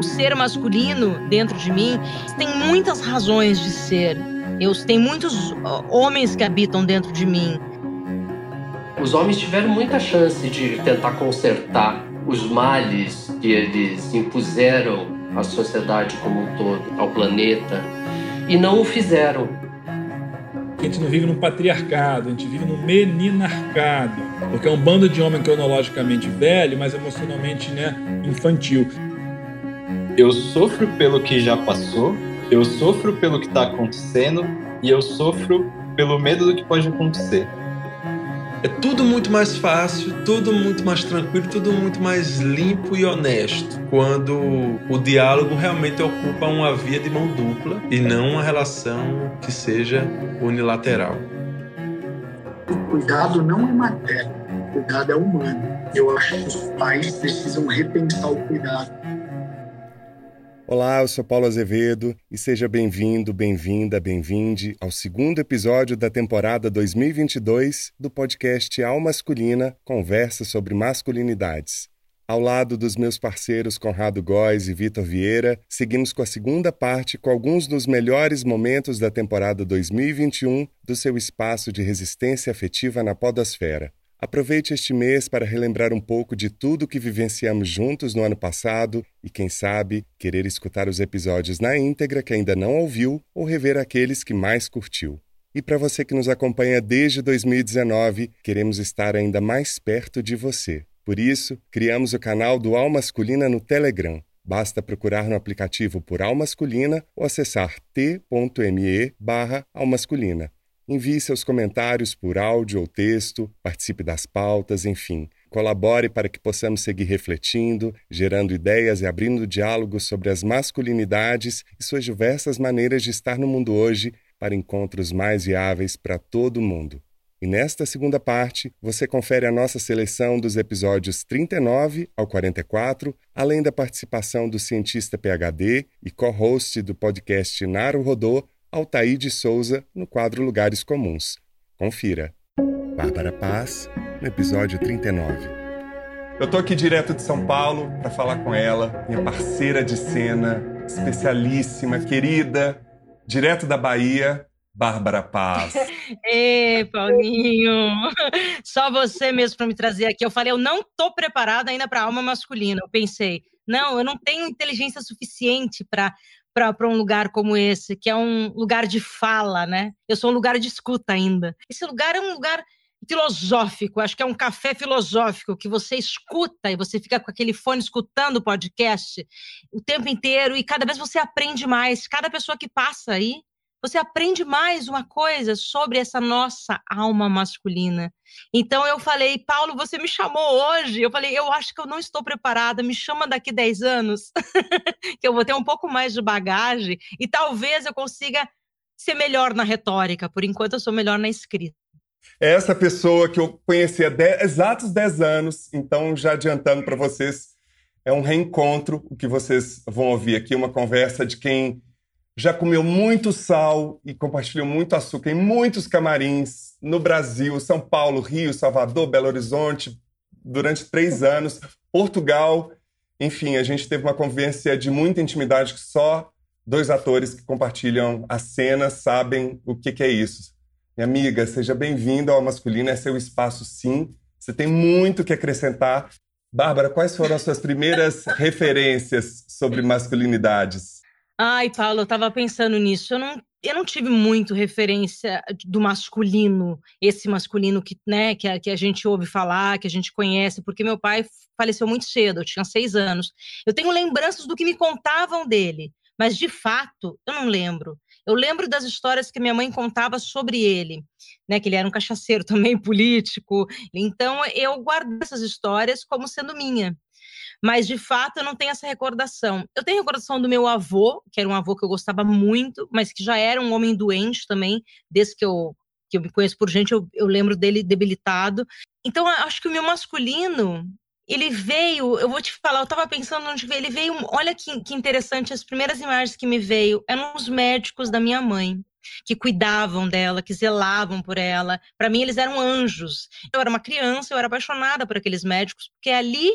o ser masculino dentro de mim tem muitas razões de ser. Eu tenho muitos homens que habitam dentro de mim. Os homens tiveram muita chance de tentar consertar os males que eles impuseram à sociedade como um todo, ao planeta, e não o fizeram. A gente não vive num patriarcado, a gente vive num meninarcado, porque é um bando de homem cronologicamente velho, mas emocionalmente né, infantil. Eu sofro pelo que já passou, eu sofro pelo que está acontecendo e eu sofro pelo medo do que pode acontecer. É tudo muito mais fácil, tudo muito mais tranquilo, tudo muito mais limpo e honesto quando o diálogo realmente ocupa uma via de mão dupla e não uma relação que seja unilateral. O cuidado não é matéria, o cuidado é humano. Eu acho que os pais precisam repensar o cuidado Olá, eu sou Paulo Azevedo e seja bem-vindo, bem-vinda, bem-vinde ao segundo episódio da temporada 2022 do podcast Al Masculina Conversa sobre Masculinidades. Ao lado dos meus parceiros Conrado Góes e Vitor Vieira, seguimos com a segunda parte com alguns dos melhores momentos da temporada 2021 do seu espaço de resistência afetiva na Podosfera. Aproveite este mês para relembrar um pouco de tudo que vivenciamos juntos no ano passado e, quem sabe, querer escutar os episódios na íntegra que ainda não ouviu ou rever aqueles que mais curtiu. E para você que nos acompanha desde 2019, queremos estar ainda mais perto de você. Por isso, criamos o canal do Al Masculina no Telegram. Basta procurar no aplicativo por Al Masculina ou acessar t.me barra Almasculina. Envie seus comentários por áudio ou texto, participe das pautas, enfim. Colabore para que possamos seguir refletindo, gerando ideias e abrindo diálogos sobre as masculinidades e suas diversas maneiras de estar no mundo hoje para encontros mais viáveis para todo mundo. E nesta segunda parte, você confere a nossa seleção dos episódios 39 ao 44, além da participação do cientista PhD e co-host do podcast Naro Rodô, Altair de Souza no quadro Lugares Comuns. Confira. Bárbara Paz, no episódio 39. Eu tô aqui direto de São Paulo para falar com ela, minha parceira de cena, especialíssima, querida, direto da Bahia, Bárbara Paz. Ê, Paulinho! Só você mesmo para me trazer aqui. Eu falei, eu não tô preparada ainda para alma masculina. Eu pensei, não, eu não tenho inteligência suficiente para para um lugar como esse, que é um lugar de fala, né? Eu sou um lugar de escuta ainda. Esse lugar é um lugar filosófico, acho que é um café filosófico que você escuta e você fica com aquele fone escutando o podcast o tempo inteiro e cada vez você aprende mais. Cada pessoa que passa aí você aprende mais uma coisa sobre essa nossa alma masculina. Então eu falei, Paulo, você me chamou hoje. Eu falei, eu acho que eu não estou preparada, me chama daqui 10 anos, que eu vou ter um pouco mais de bagagem e talvez eu consiga ser melhor na retórica. Por enquanto eu sou melhor na escrita. É essa pessoa que eu conheci há dez, exatos 10 anos, então já adiantando para vocês, é um reencontro, o que vocês vão ouvir aqui, uma conversa de quem já comeu muito sal e compartilhou muito açúcar em muitos camarins no Brasil, São Paulo, Rio, Salvador, Belo Horizonte, durante três anos, Portugal. Enfim, a gente teve uma convivência de muita intimidade que só dois atores que compartilham a cena sabem o que, que é isso. Minha amiga, seja bem-vinda ao Masculino, é seu espaço sim. Você tem muito que acrescentar. Bárbara, quais foram as suas primeiras referências sobre masculinidades? Ai, Paulo, eu estava pensando nisso. Eu não, eu não tive muito referência do masculino, esse masculino que, né, que a, que a gente ouve falar, que a gente conhece, porque meu pai faleceu muito cedo, eu tinha seis anos. Eu tenho lembranças do que me contavam dele, mas de fato eu não lembro. Eu lembro das histórias que minha mãe contava sobre ele, né, que ele era um cachaceiro também político. Então eu guardo essas histórias como sendo minha mas de fato eu não tenho essa recordação. Eu tenho recordação do meu avô, que era um avô que eu gostava muito, mas que já era um homem doente também, desde que eu que eu me conheço por gente, eu, eu lembro dele debilitado. Então, acho que o meu masculino, ele veio, eu vou te falar, eu estava pensando onde veio, ele veio, olha que, que interessante, as primeiras imagens que me veio eram os médicos da minha mãe que cuidavam dela, que zelavam por ela. Para mim, eles eram anjos. Eu era uma criança, eu era apaixonada por aqueles médicos, porque ali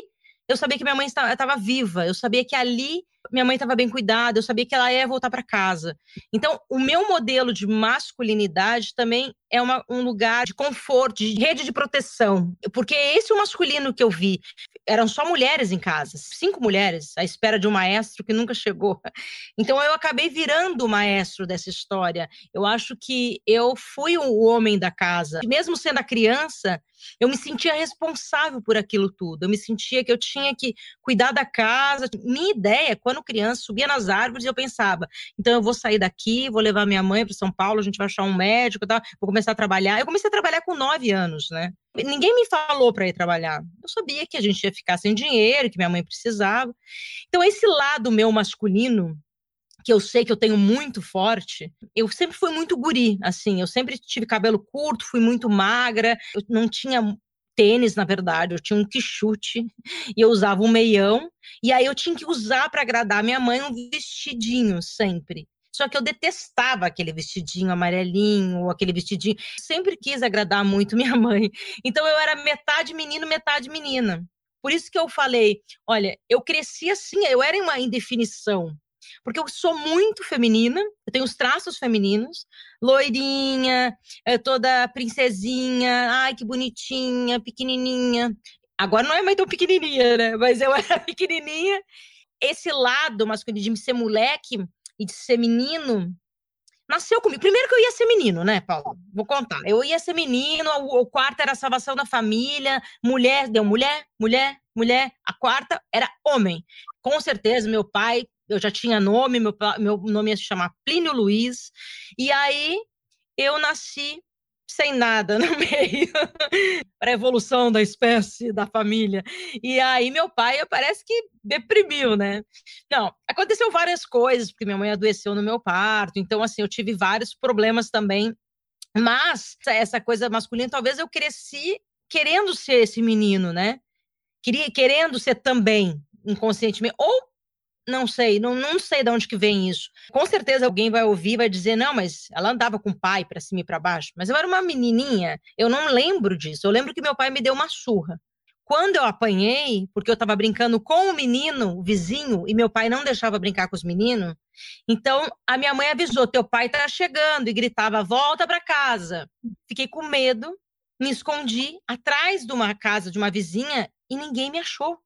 eu sabia que minha mãe estava viva, eu sabia que ali minha mãe estava bem cuidada, eu sabia que ela ia voltar para casa. Então, o meu modelo de masculinidade também é uma, um lugar de conforto, de rede de proteção. Porque esse é o masculino que eu vi. Eram só mulheres em casa, cinco mulheres, à espera de um maestro que nunca chegou. Então, eu acabei virando o maestro dessa história. Eu acho que eu fui o homem da casa. Mesmo sendo a criança, eu me sentia responsável por aquilo tudo. Eu me sentia que eu tinha que cuidar da casa. Minha ideia, quando criança, subia nas árvores e eu pensava: então eu vou sair daqui, vou levar minha mãe para São Paulo, a gente vai achar um médico, tal, vou começar a trabalhar. Eu comecei a trabalhar com nove anos, né? Ninguém me falou para ir trabalhar. Eu sabia que a gente ia ficar sem dinheiro, que minha mãe precisava. Então, esse lado meu masculino, que eu sei que eu tenho muito forte, eu sempre fui muito guri, assim, eu sempre tive cabelo curto, fui muito magra, eu não tinha tênis, na verdade, eu tinha um quichute e eu usava um meião, e aí eu tinha que usar para agradar minha mãe um vestidinho sempre. Só que eu detestava aquele vestidinho amarelinho, ou aquele vestidinho. Sempre quis agradar muito minha mãe. Então eu era metade menino, metade menina. Por isso que eu falei, olha, eu cresci assim, eu era uma indefinição porque eu sou muito feminina, eu tenho os traços femininos, loirinha, eh, toda princesinha, ai que bonitinha, pequenininha. Agora não é mais tão pequenininha, né? Mas eu era pequenininha. Esse lado masculino de ser moleque e de ser menino nasceu comigo. Primeiro que eu ia ser menino, né, Paulo? Vou contar. Eu ia ser menino, o, o quarto era a salvação da família, mulher, deu mulher, mulher, mulher. A quarta era homem. Com certeza, meu pai eu já tinha nome, meu, meu nome ia se chamar Plínio Luiz, e aí eu nasci sem nada no meio, para a evolução da espécie, da família. E aí meu pai parece que deprimiu, né? Não, aconteceu várias coisas, porque minha mãe adoeceu no meu parto, então assim, eu tive vários problemas também. Mas essa coisa masculina, talvez eu cresci querendo ser esse menino, né? Queria, querendo ser também inconscientemente, ou não sei, não, não sei de onde que vem isso. Com certeza alguém vai ouvir, vai dizer, não, mas ela andava com o pai para cima e para baixo. Mas eu era uma menininha, eu não lembro disso. Eu lembro que meu pai me deu uma surra. Quando eu apanhei, porque eu estava brincando com o menino, o vizinho, e meu pai não deixava brincar com os meninos, então a minha mãe avisou: teu pai está chegando, e gritava: volta para casa. Fiquei com medo, me escondi atrás de uma casa de uma vizinha e ninguém me achou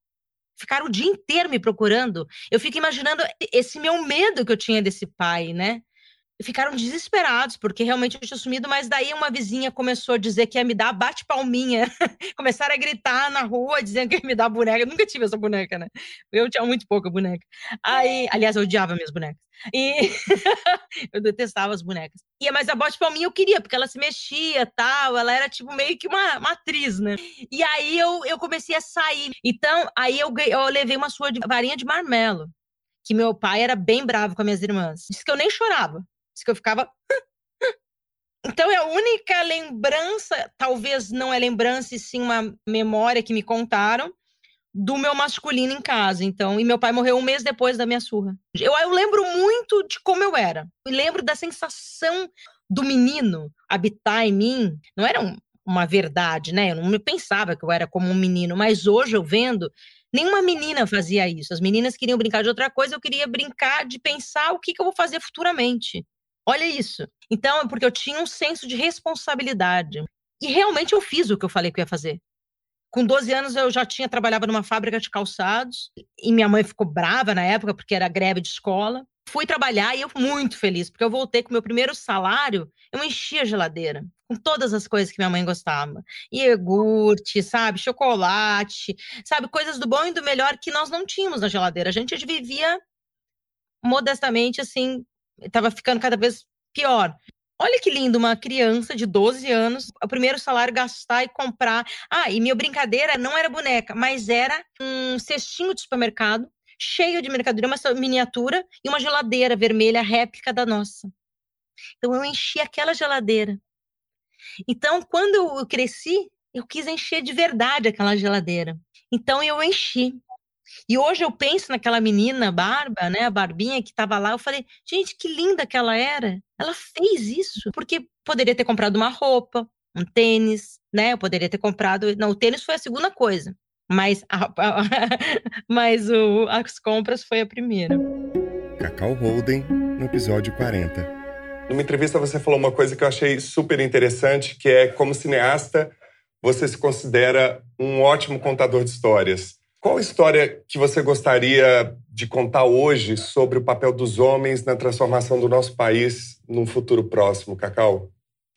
ficaram o dia inteiro me procurando. Eu fico imaginando esse meu medo que eu tinha desse pai, né? Ficaram desesperados, porque realmente eu tinha sumido, mas daí uma vizinha começou a dizer que ia me dar bate-palminha. Começaram a gritar na rua, dizendo que ia me dar boneca. Eu nunca tive essa boneca, né? Eu tinha muito pouca boneca. Aí, aliás, eu odiava minhas bonecas. E eu detestava as bonecas. E, mas a bote palminha eu queria, porque ela se mexia tal, ela era tipo meio que uma, uma atriz, né? E aí eu, eu comecei a sair. Então, aí eu, eu levei uma sua de, varinha de marmelo, que meu pai era bem bravo com as minhas irmãs. Disse que eu nem chorava, que eu ficava. Então é a única lembrança, talvez não é lembrança, e sim uma memória que me contaram, do meu masculino em casa. Então, e meu pai morreu um mês depois da minha surra. Eu, eu lembro muito de como eu era. Eu lembro da sensação do menino habitar em mim. Não era um, uma verdade, né? Eu não pensava que eu era como um menino, mas hoje eu vendo, nenhuma menina fazia isso. As meninas queriam brincar de outra coisa, eu queria brincar de pensar o que, que eu vou fazer futuramente. Olha isso. Então, é porque eu tinha um senso de responsabilidade. E realmente eu fiz o que eu falei que eu ia fazer. Com 12 anos eu já tinha trabalhava numa fábrica de calçados e minha mãe ficou brava na época porque era greve de escola. Fui trabalhar e eu muito feliz, porque eu voltei com meu primeiro salário, eu enchi a geladeira com todas as coisas que minha mãe gostava. Iogurte, sabe, chocolate, sabe, coisas do bom e do melhor que nós não tínhamos na geladeira. A gente vivia modestamente assim, estava ficando cada vez pior. Olha que lindo, uma criança de 12 anos, o primeiro salário gastar e comprar. Ah, e minha brincadeira não era boneca, mas era um cestinho de supermercado cheio de mercadoria, uma miniatura e uma geladeira vermelha réplica da nossa. Então eu enchi aquela geladeira. Então, quando eu cresci, eu quis encher de verdade aquela geladeira. Então eu enchi. E hoje eu penso naquela menina Barba, né, a Barbinha que estava lá, eu falei, gente, que linda que ela era. Ela fez isso porque poderia ter comprado uma roupa, um tênis, né? Eu poderia ter comprado, não, o tênis foi a segunda coisa. Mas, a, mas o, as compras foi a primeira. Cacau Holden, no episódio 40. Numa entrevista você falou uma coisa que eu achei super interessante, que é como cineasta, você se considera um ótimo contador de histórias. Qual história que você gostaria de contar hoje sobre o papel dos homens na transformação do nosso país num futuro próximo, Cacau?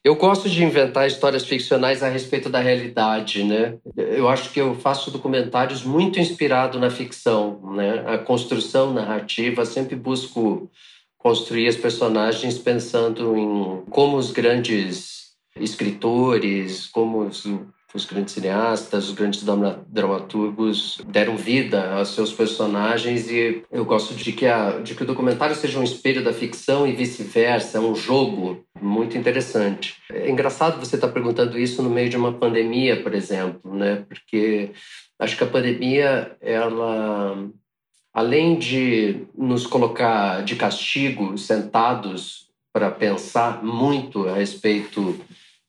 Eu gosto de inventar histórias ficcionais a respeito da realidade, né? Eu acho que eu faço documentários muito inspirado na ficção, né? A construção narrativa, sempre busco construir as personagens pensando em como os grandes escritores, como os os grandes cineastas, os grandes dramaturgos deram vida aos seus personagens e eu gosto de que, a, de que o documentário seja um espelho da ficção e vice-versa, é um jogo muito interessante. É engraçado você estar perguntando isso no meio de uma pandemia, por exemplo, né? Porque acho que a pandemia, ela além de nos colocar de castigo, sentados para pensar muito a respeito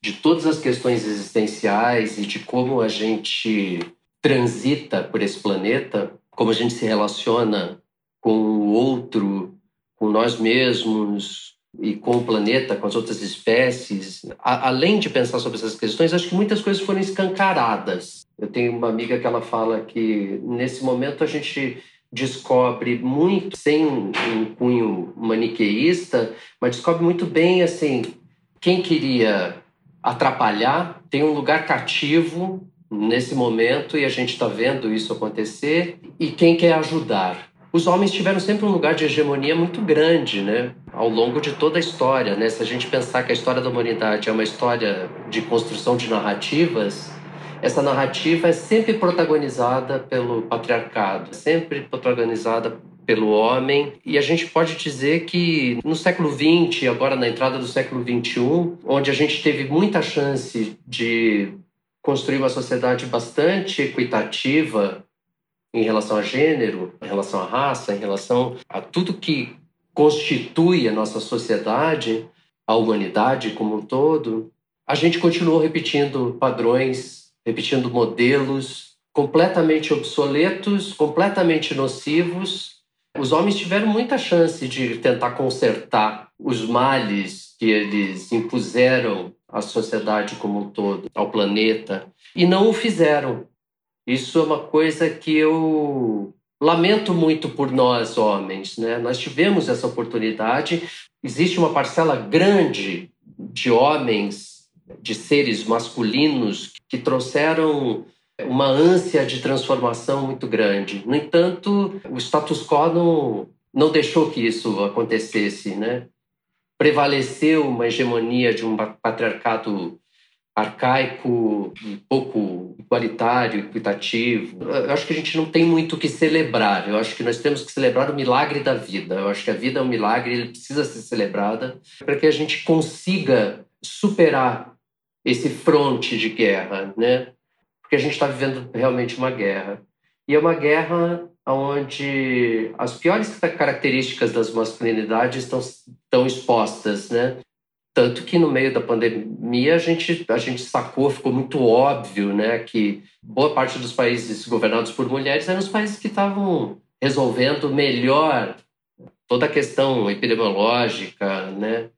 de todas as questões existenciais e de como a gente transita por esse planeta, como a gente se relaciona com o outro, com nós mesmos e com o planeta, com as outras espécies. A, além de pensar sobre essas questões, acho que muitas coisas foram escancaradas. Eu tenho uma amiga que ela fala que nesse momento a gente descobre muito sem um cunho maniqueísta, mas descobre muito bem assim quem queria atrapalhar, tem um lugar cativo nesse momento e a gente está vendo isso acontecer. E quem quer ajudar? Os homens tiveram sempre um lugar de hegemonia muito grande, né? Ao longo de toda a história, né? Se a gente pensar que a história da humanidade é uma história de construção de narrativas, essa narrativa é sempre protagonizada pelo patriarcado, sempre protagonizada pelo homem. E a gente pode dizer que no século XX, agora na entrada do século XXI, onde a gente teve muita chance de construir uma sociedade bastante equitativa em relação a gênero, em relação à raça, em relação a tudo que constitui a nossa sociedade, a humanidade como um todo, a gente continuou repetindo padrões, repetindo modelos completamente obsoletos, completamente nocivos os homens tiveram muita chance de tentar consertar os males que eles impuseram à sociedade como um todo, ao planeta, e não o fizeram. Isso é uma coisa que eu lamento muito por nós, homens. Né? Nós tivemos essa oportunidade. Existe uma parcela grande de homens, de seres masculinos, que trouxeram uma ânsia de transformação muito grande. No entanto, o status quo não, não deixou que isso acontecesse, né? Prevaleceu uma hegemonia de um patriarcado arcaico, pouco igualitário, equitativo. Eu acho que a gente não tem muito o que celebrar. Eu acho que nós temos que celebrar o milagre da vida. Eu acho que a vida é um milagre, ele precisa ser celebrada para que a gente consiga superar esse fronte de guerra, né? Porque a gente está vivendo realmente uma guerra. E é uma guerra onde as piores características das masculinidades estão, estão expostas, né? Tanto que no meio da pandemia a gente, a gente sacou, ficou muito óbvio, né, que boa parte dos países governados por mulheres eram os países que estavam resolvendo melhor toda a questão epidemiológica, né,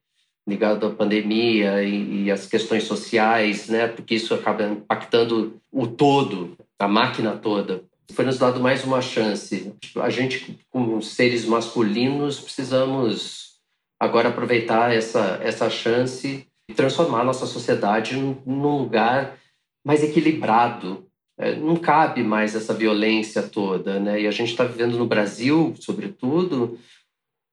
ligado à pandemia e, e as questões sociais, né? Porque isso acaba impactando o todo, a máquina toda. Foi nos dado mais uma chance. A gente, como seres masculinos, precisamos agora aproveitar essa, essa chance e transformar nossa sociedade num lugar mais equilibrado. É, não cabe mais essa violência toda, né? E a gente está vivendo no Brasil, sobretudo,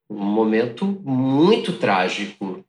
um momento muito trágico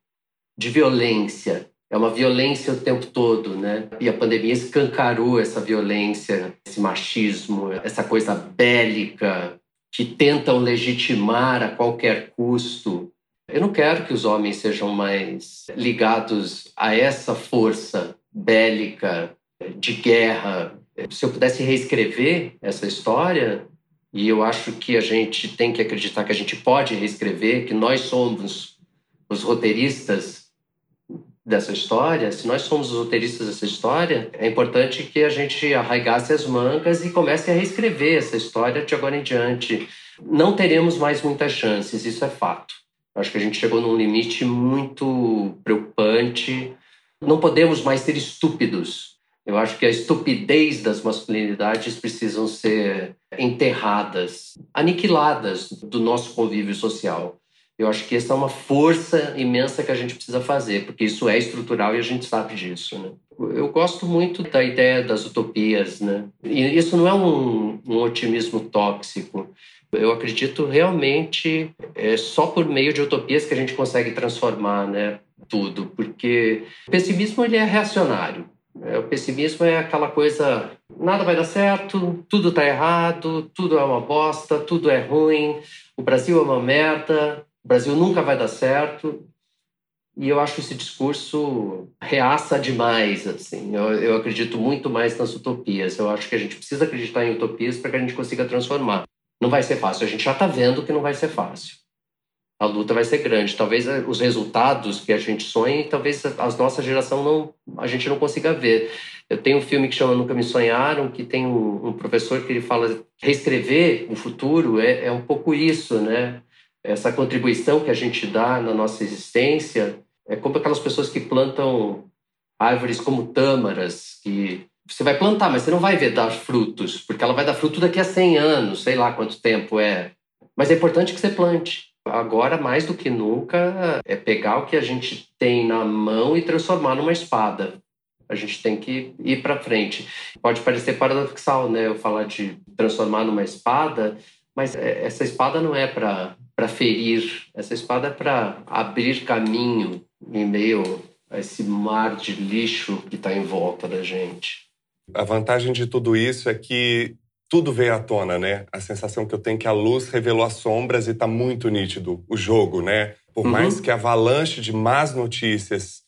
de violência. É uma violência o tempo todo, né? E a pandemia escancarou essa violência, esse machismo, essa coisa bélica que tentam legitimar a qualquer custo. Eu não quero que os homens sejam mais ligados a essa força bélica de guerra. Se eu pudesse reescrever essa história, e eu acho que a gente tem que acreditar que a gente pode reescrever, que nós somos os roteiristas dessa história, se nós somos os roteiristas dessa história, é importante que a gente arraigasse as mangas e comece a reescrever essa história de agora em diante. Não teremos mais muitas chances, isso é fato. Acho que a gente chegou num limite muito preocupante. Não podemos mais ser estúpidos. Eu acho que a estupidez das masculinidades precisam ser enterradas, aniquiladas do nosso convívio social. Eu acho que essa é uma força imensa que a gente precisa fazer, porque isso é estrutural e a gente sabe disso. Né? Eu gosto muito da ideia das utopias, né? E isso não é um, um otimismo tóxico. Eu acredito realmente é só por meio de utopias que a gente consegue transformar, né? Tudo, porque o pessimismo ele é reacionário. Né? O pessimismo é aquela coisa, nada vai dar certo, tudo está errado, tudo é uma bosta, tudo é ruim, o Brasil é uma merda, o Brasil nunca vai dar certo. E eu acho esse discurso reaça demais, assim. Eu, eu acredito muito mais nas utopias. Eu acho que a gente precisa acreditar em utopias para que a gente consiga transformar. Não vai ser fácil. A gente já está vendo que não vai ser fácil. A luta vai ser grande. Talvez eh, os resultados que a gente sonha, talvez a nossa geração não, a gente não consiga ver. Eu tenho um filme que chama Nunca Me Sonharam, que tem um, um professor que ele fala reescrever o futuro é, é um pouco isso, né? Essa contribuição que a gente dá na nossa existência é como aquelas pessoas que plantam árvores como tâmaras, que você vai plantar, mas você não vai ver dar frutos, porque ela vai dar fruto daqui a 100 anos, sei lá quanto tempo é. Mas é importante que você plante. Agora, mais do que nunca, é pegar o que a gente tem na mão e transformar numa espada. A gente tem que ir para frente. Pode parecer paradoxal, né? Eu falar de transformar numa espada, mas é, essa espada não é para para ferir, essa espada para abrir caminho em meio a esse mar de lixo que está em volta da gente. A vantagem de tudo isso é que tudo veio à tona, né? A sensação que eu tenho é que a luz revelou as sombras e está muito nítido o jogo, né? Por uhum. mais que a avalanche de más notícias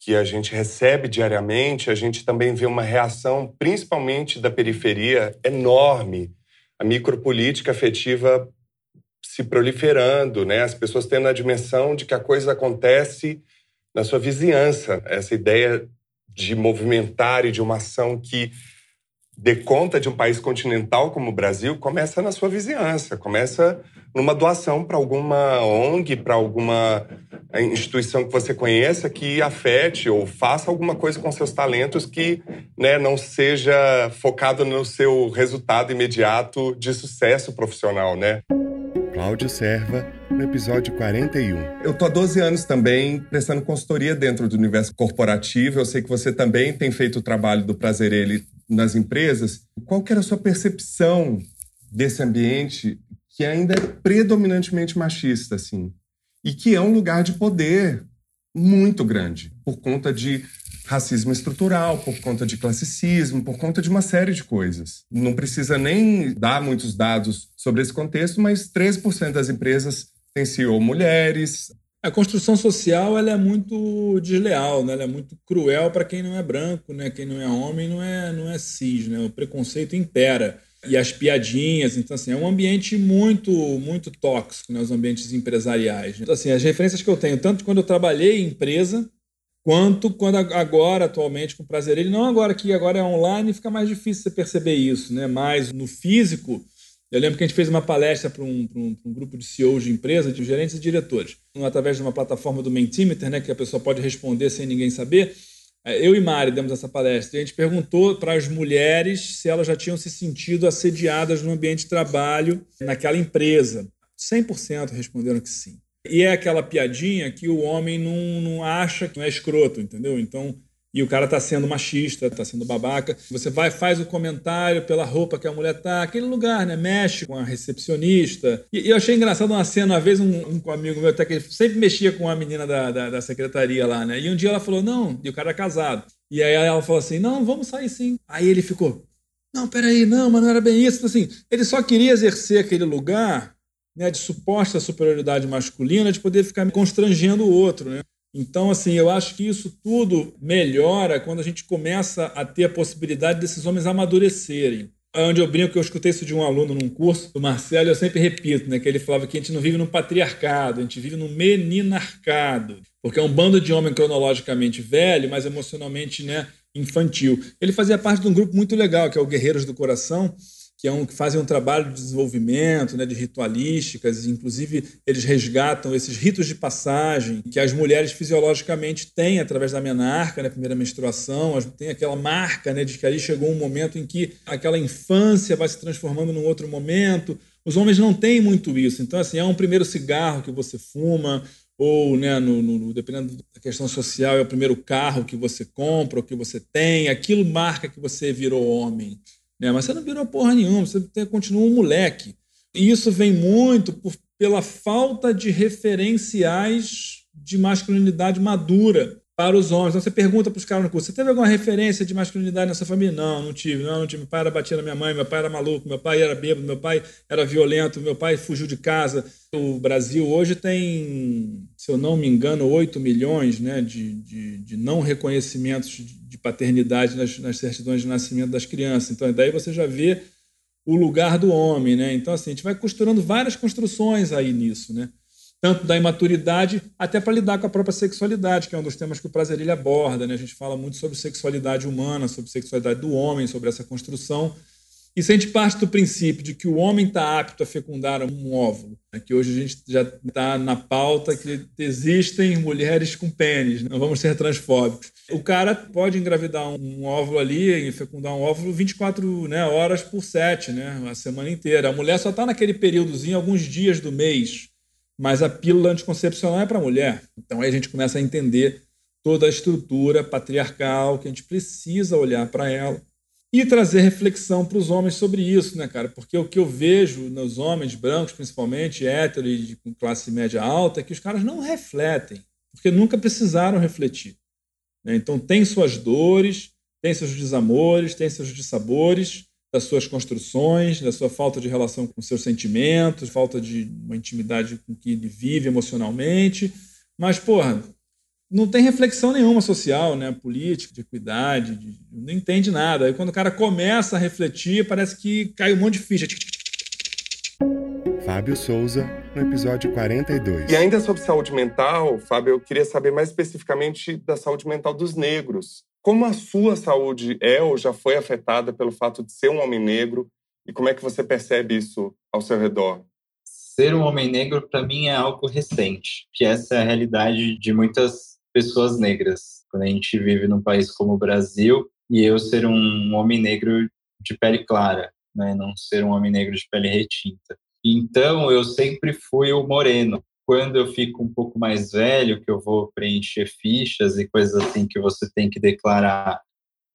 que a gente recebe diariamente, a gente também vê uma reação, principalmente da periferia, enorme. A micropolítica afetiva se proliferando, né? As pessoas tendo a dimensão de que a coisa acontece na sua vizinhança. Essa ideia de movimentar e de uma ação que dê conta de um país continental como o Brasil começa na sua vizinhança, começa numa doação para alguma ONG, para alguma instituição que você conheça que afete ou faça alguma coisa com seus talentos que né, não seja focado no seu resultado imediato de sucesso profissional, né? Cláudio Serva, no episódio 41. Eu tô há 12 anos também prestando consultoria dentro do universo corporativo. Eu sei que você também tem feito o trabalho do Prazer Ele nas empresas. Qual que era a sua percepção desse ambiente que ainda é predominantemente machista, assim? E que é um lugar de poder muito grande, por conta de racismo estrutural, por conta de classicismo, por conta de uma série de coisas. Não precisa nem dar muitos dados sobre esse contexto, mas 13% das empresas têm CEO mulheres. A construção social ela é muito desleal, né? ela é muito cruel para quem não é branco, né? quem não é homem não é, não é cis. Né? O preconceito impera. E as piadinhas, então assim, é um ambiente muito, muito tóxico, né? os ambientes empresariais. Então, assim, as referências que eu tenho, tanto quando eu trabalhei em empresa, quanto quando agora, atualmente, com prazer. Ele não agora que agora é online, fica mais difícil você perceber isso, né? Mas no físico, eu lembro que a gente fez uma palestra para um, um, um, grupo de CEOs de empresa, de gerentes e diretores, através de uma plataforma do Mentimeter, né, que a pessoa pode responder sem ninguém saber. É, eu e Mari demos essa palestra e a gente perguntou para as mulheres se elas já tinham se sentido assediadas no ambiente de trabalho naquela empresa. 100% responderam que sim. E é aquela piadinha que o homem não, não acha que não é escroto, entendeu? Então, e o cara tá sendo machista, tá sendo babaca. Você vai, faz o comentário pela roupa que a mulher tá, aquele lugar, né? Mexe com a recepcionista. E, e eu achei engraçado uma cena, uma vez, um, um amigo meu, até que sempre mexia com a menina da, da, da, secretaria lá, né? E um dia ela falou, não, e o cara é casado. E aí ela falou assim, não, vamos sair sim. Aí ele ficou, não, peraí, não, mas não era bem isso. Assim, ele só queria exercer aquele lugar né, de suposta superioridade masculina, de poder ficar constrangendo o outro. Né? Então, assim, eu acho que isso tudo melhora quando a gente começa a ter a possibilidade desses homens amadurecerem. onde eu brinco que eu escutei isso de um aluno num curso do Marcelo, eu sempre repito, né, que ele falava que a gente não vive num patriarcado, a gente vive num meninarcado, porque é um bando de homem cronologicamente velho, mas emocionalmente, né, infantil. Ele fazia parte de um grupo muito legal, que é o Guerreiros do Coração, que, é um, que fazem um trabalho de desenvolvimento, né, de ritualísticas, inclusive eles resgatam esses ritos de passagem que as mulheres fisiologicamente têm através da menarca, né, primeira menstruação, tem aquela marca né, de que ali chegou um momento em que aquela infância vai se transformando num outro momento. Os homens não têm muito isso. Então, assim, é um primeiro cigarro que você fuma, ou, né, no, no, dependendo da questão social, é o primeiro carro que você compra, ou que você tem, aquilo marca que você virou homem. Né? Mas você não virou porra nenhuma, você continua um moleque. E isso vem muito por, pela falta de referenciais de masculinidade madura para os homens. Então você pergunta para os caras no curso: você teve alguma referência de masculinidade nessa família? Não, não tive. Não, não tive. Meu pai era batia na minha mãe, meu pai era maluco, meu pai era bêbado, meu pai era violento, meu pai fugiu de casa. O Brasil hoje tem, se eu não me engano, 8 milhões né, de, de, de não reconhecimentos de paternidade nas, nas certidões de nascimento das crianças. Então, daí você já vê o lugar do homem. Né? Então, assim, a gente vai costurando várias construções aí nisso. Né? tanto da imaturidade até para lidar com a própria sexualidade, que é um dos temas que o Prazerilha aborda. Né? A gente fala muito sobre sexualidade humana, sobre sexualidade do homem, sobre essa construção. E se a gente parte do princípio de que o homem está apto a fecundar um óvulo, né? que hoje a gente já está na pauta que existem mulheres com pênis, não vamos ser transfóbicos. O cara pode engravidar um óvulo ali e fecundar um óvulo 24 né, horas por 7, né, a semana inteira. A mulher só está naquele períodozinho, alguns dias do mês mas a pílula anticoncepcional é para mulher. Então aí a gente começa a entender toda a estrutura patriarcal que a gente precisa olhar para ela e trazer reflexão para os homens sobre isso, né, cara? Porque o que eu vejo nos homens brancos, principalmente hétero e com classe média alta, é que os caras não refletem, porque nunca precisaram refletir. Né? Então tem suas dores, tem seus desamores, tem seus dissabores, das suas construções, da sua falta de relação com seus sentimentos, falta de uma intimidade com que ele vive emocionalmente. Mas, porra, não tem reflexão nenhuma social, né? política, de equidade, de... não entende nada. Aí quando o cara começa a refletir, parece que cai um monte de ficha. Fábio Souza, no episódio 42. E ainda sobre saúde mental, Fábio, eu queria saber mais especificamente da saúde mental dos negros. Como a sua saúde é ou já foi afetada pelo fato de ser um homem negro e como é que você percebe isso ao seu redor? Ser um homem negro para mim é algo recente, que essa é a realidade de muitas pessoas negras. Quando a gente vive num país como o Brasil e eu ser um homem negro de pele clara, né, não ser um homem negro de pele retinta. Então eu sempre fui o moreno, quando eu fico um pouco mais velho, que eu vou preencher fichas e coisas assim que você tem que declarar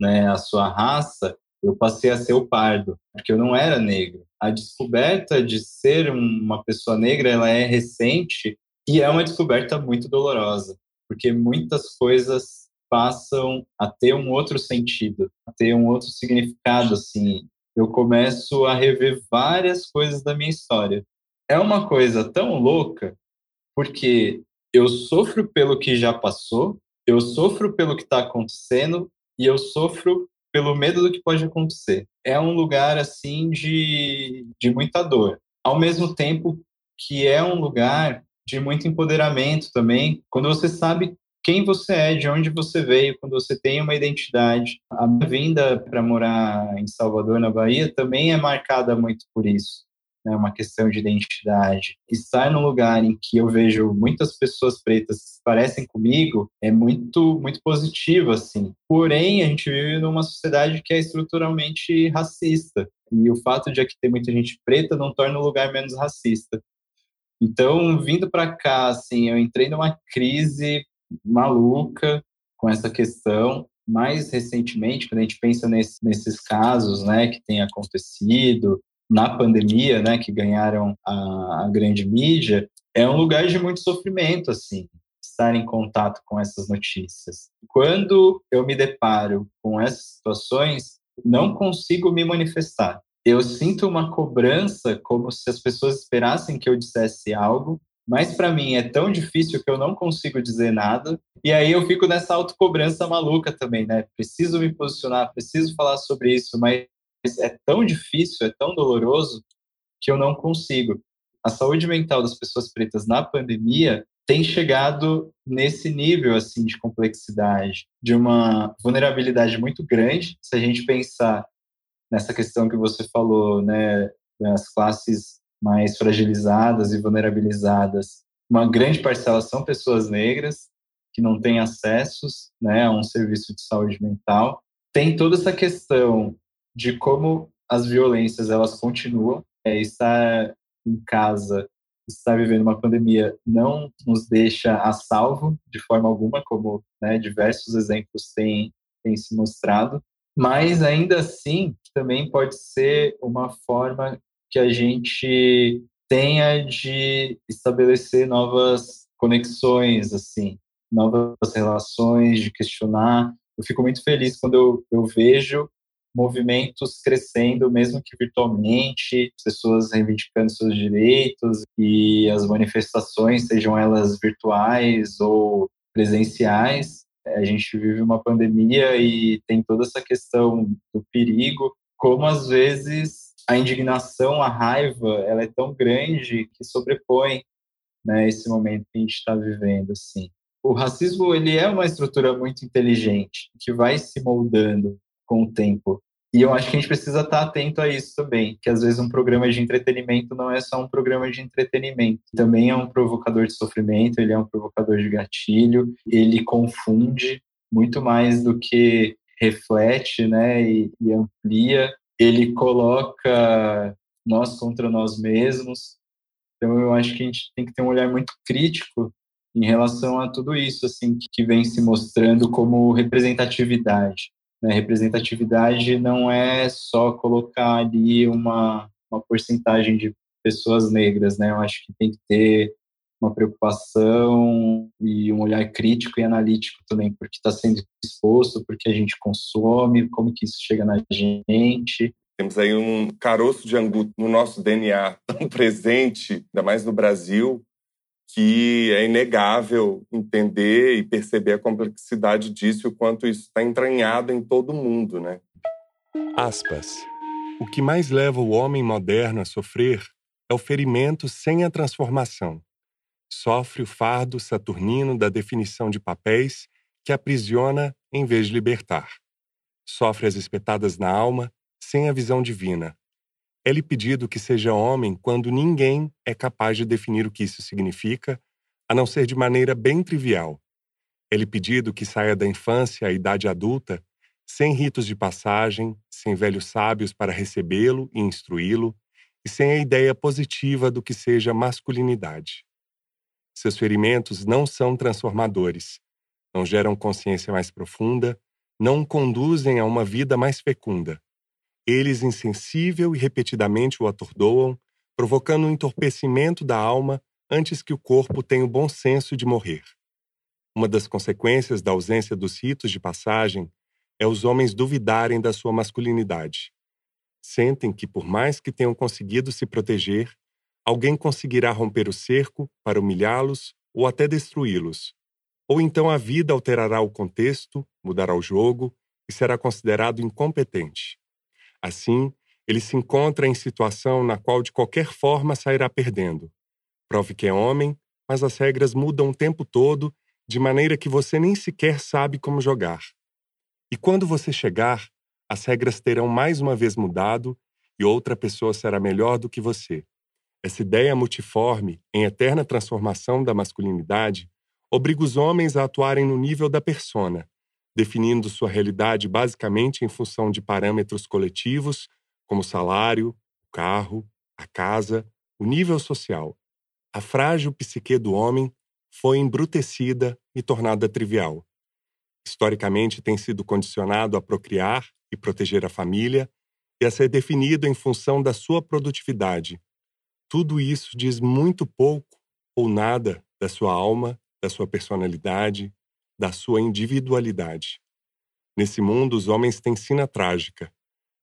né, a sua raça, eu passei a ser o pardo, porque eu não era negro. A descoberta de ser uma pessoa negra, ela é recente e é uma descoberta muito dolorosa, porque muitas coisas passam a ter um outro sentido, a ter um outro significado, assim. Eu começo a rever várias coisas da minha história. É uma coisa tão louca porque eu sofro pelo que já passou, eu sofro pelo que está acontecendo e eu sofro pelo medo do que pode acontecer. É um lugar assim de, de muita dor, ao mesmo tempo que é um lugar de muito empoderamento também, quando você sabe quem você é, de onde você veio, quando você tem uma identidade. A minha vinda para morar em Salvador, na Bahia, também é marcada muito por isso né, uma questão de identidade. Estar num lugar em que eu vejo muitas pessoas pretas que parecem comigo é muito, muito positivo, assim. Porém, a gente vive numa sociedade que é estruturalmente racista. E o fato de aqui ter muita gente preta não torna o lugar menos racista. Então, vindo para cá, assim, eu entrei numa crise maluca com essa questão. Mais recentemente, quando a gente pensa nesse, nesses casos, né, que tem acontecido, na pandemia, né, que ganharam a, a grande mídia, é um lugar de muito sofrimento, assim, estar em contato com essas notícias. Quando eu me deparo com essas situações, não consigo me manifestar. Eu sinto uma cobrança como se as pessoas esperassem que eu dissesse algo, mas para mim é tão difícil que eu não consigo dizer nada. E aí eu fico nessa autocobrança maluca também, né? Preciso me posicionar, preciso falar sobre isso, mas é tão difícil, é tão doloroso que eu não consigo. A saúde mental das pessoas pretas na pandemia tem chegado nesse nível assim de complexidade, de uma vulnerabilidade muito grande. Se a gente pensar nessa questão que você falou, né, das classes mais fragilizadas e vulnerabilizadas, uma grande parcela são pessoas negras que não têm acessos, né, a um serviço de saúde mental. Tem toda essa questão de como as violências elas continuam. É, estar em casa estar vivendo uma pandemia não nos deixa a salvo de forma alguma, como né, diversos exemplos têm, têm se mostrado, mas ainda assim também pode ser uma forma que a gente tenha de estabelecer novas conexões, assim, novas relações, de questionar. Eu fico muito feliz quando eu, eu vejo movimentos crescendo, mesmo que virtualmente, pessoas reivindicando seus direitos e as manifestações, sejam elas virtuais ou presenciais. A gente vive uma pandemia e tem toda essa questão do perigo, como às vezes a indignação, a raiva, ela é tão grande que sobrepõe né, esse momento que a gente está vivendo, assim. O racismo, ele é uma estrutura muito inteligente, que vai se moldando com o tempo. E eu acho que a gente precisa estar atento a isso também, que às vezes um programa de entretenimento não é só um programa de entretenimento, também é um provocador de sofrimento, ele é um provocador de gatilho, ele confunde muito mais do que reflete, né, e, e amplia, ele coloca nós contra nós mesmos. Então eu acho que a gente tem que ter um olhar muito crítico em relação a tudo isso, assim, que vem se mostrando como representatividade. Né? Representatividade não é só colocar ali uma, uma porcentagem de pessoas negras, né? Eu acho que tem que ter uma preocupação e um olhar crítico e analítico também, porque está sendo exposto, porque a gente consome, como que isso chega na gente. Temos aí um caroço de angu no nosso DNA tão presente, ainda mais no Brasil, que é inegável entender e perceber a complexidade disso e o quanto isso está entranhado em todo mundo, né? Aspas. O que mais leva o homem moderno a sofrer é o ferimento sem a transformação. Sofre o fardo saturnino da definição de papéis que aprisiona em vez de libertar. Sofre as espetadas na alma sem a visão divina, é-lhe pedido que seja homem quando ninguém é capaz de definir o que isso significa, a não ser de maneira bem trivial. É-lhe pedido que saia da infância à idade adulta, sem ritos de passagem, sem velhos sábios para recebê-lo e instruí-lo, e sem a ideia positiva do que seja masculinidade. Seus ferimentos não são transformadores, não geram consciência mais profunda, não conduzem a uma vida mais fecunda eles insensível e repetidamente o atordoam, provocando um entorpecimento da alma antes que o corpo tenha o bom senso de morrer. Uma das consequências da ausência dos ritos de passagem é os homens duvidarem da sua masculinidade. Sentem que, por mais que tenham conseguido se proteger, alguém conseguirá romper o cerco para humilhá-los ou até destruí-los. Ou então a vida alterará o contexto, mudará o jogo e será considerado incompetente. Assim, ele se encontra em situação na qual de qualquer forma sairá perdendo. Prove que é homem, mas as regras mudam o tempo todo, de maneira que você nem sequer sabe como jogar. E quando você chegar, as regras terão mais uma vez mudado e outra pessoa será melhor do que você. Essa ideia multiforme, em eterna transformação da masculinidade, obriga os homens a atuarem no nível da persona, definindo sua realidade basicamente em função de parâmetros coletivos, como salário, carro, a casa, o nível social. A frágil psique do homem foi embrutecida e tornada trivial. Historicamente, tem sido condicionado a procriar e proteger a família e a ser definido em função da sua produtividade. Tudo isso diz muito pouco ou nada da sua alma, da sua personalidade, da sua individualidade. Nesse mundo, os homens têm sina trágica.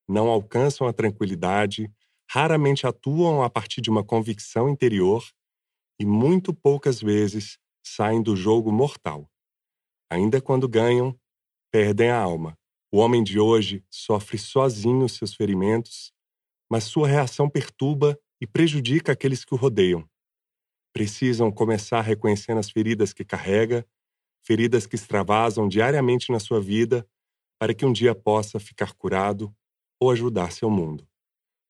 Não alcançam a tranquilidade, raramente atuam a partir de uma convicção interior e muito poucas vezes saem do jogo mortal. Ainda quando ganham, perdem a alma, O homem de hoje sofre sozinho seus ferimentos, mas sua reação perturba e prejudica aqueles que o rodeiam. Precisam começar reconhecendo as feridas que carrega, feridas que extravasam diariamente na sua vida, para que um dia possa ficar curado ou ajudar seu mundo.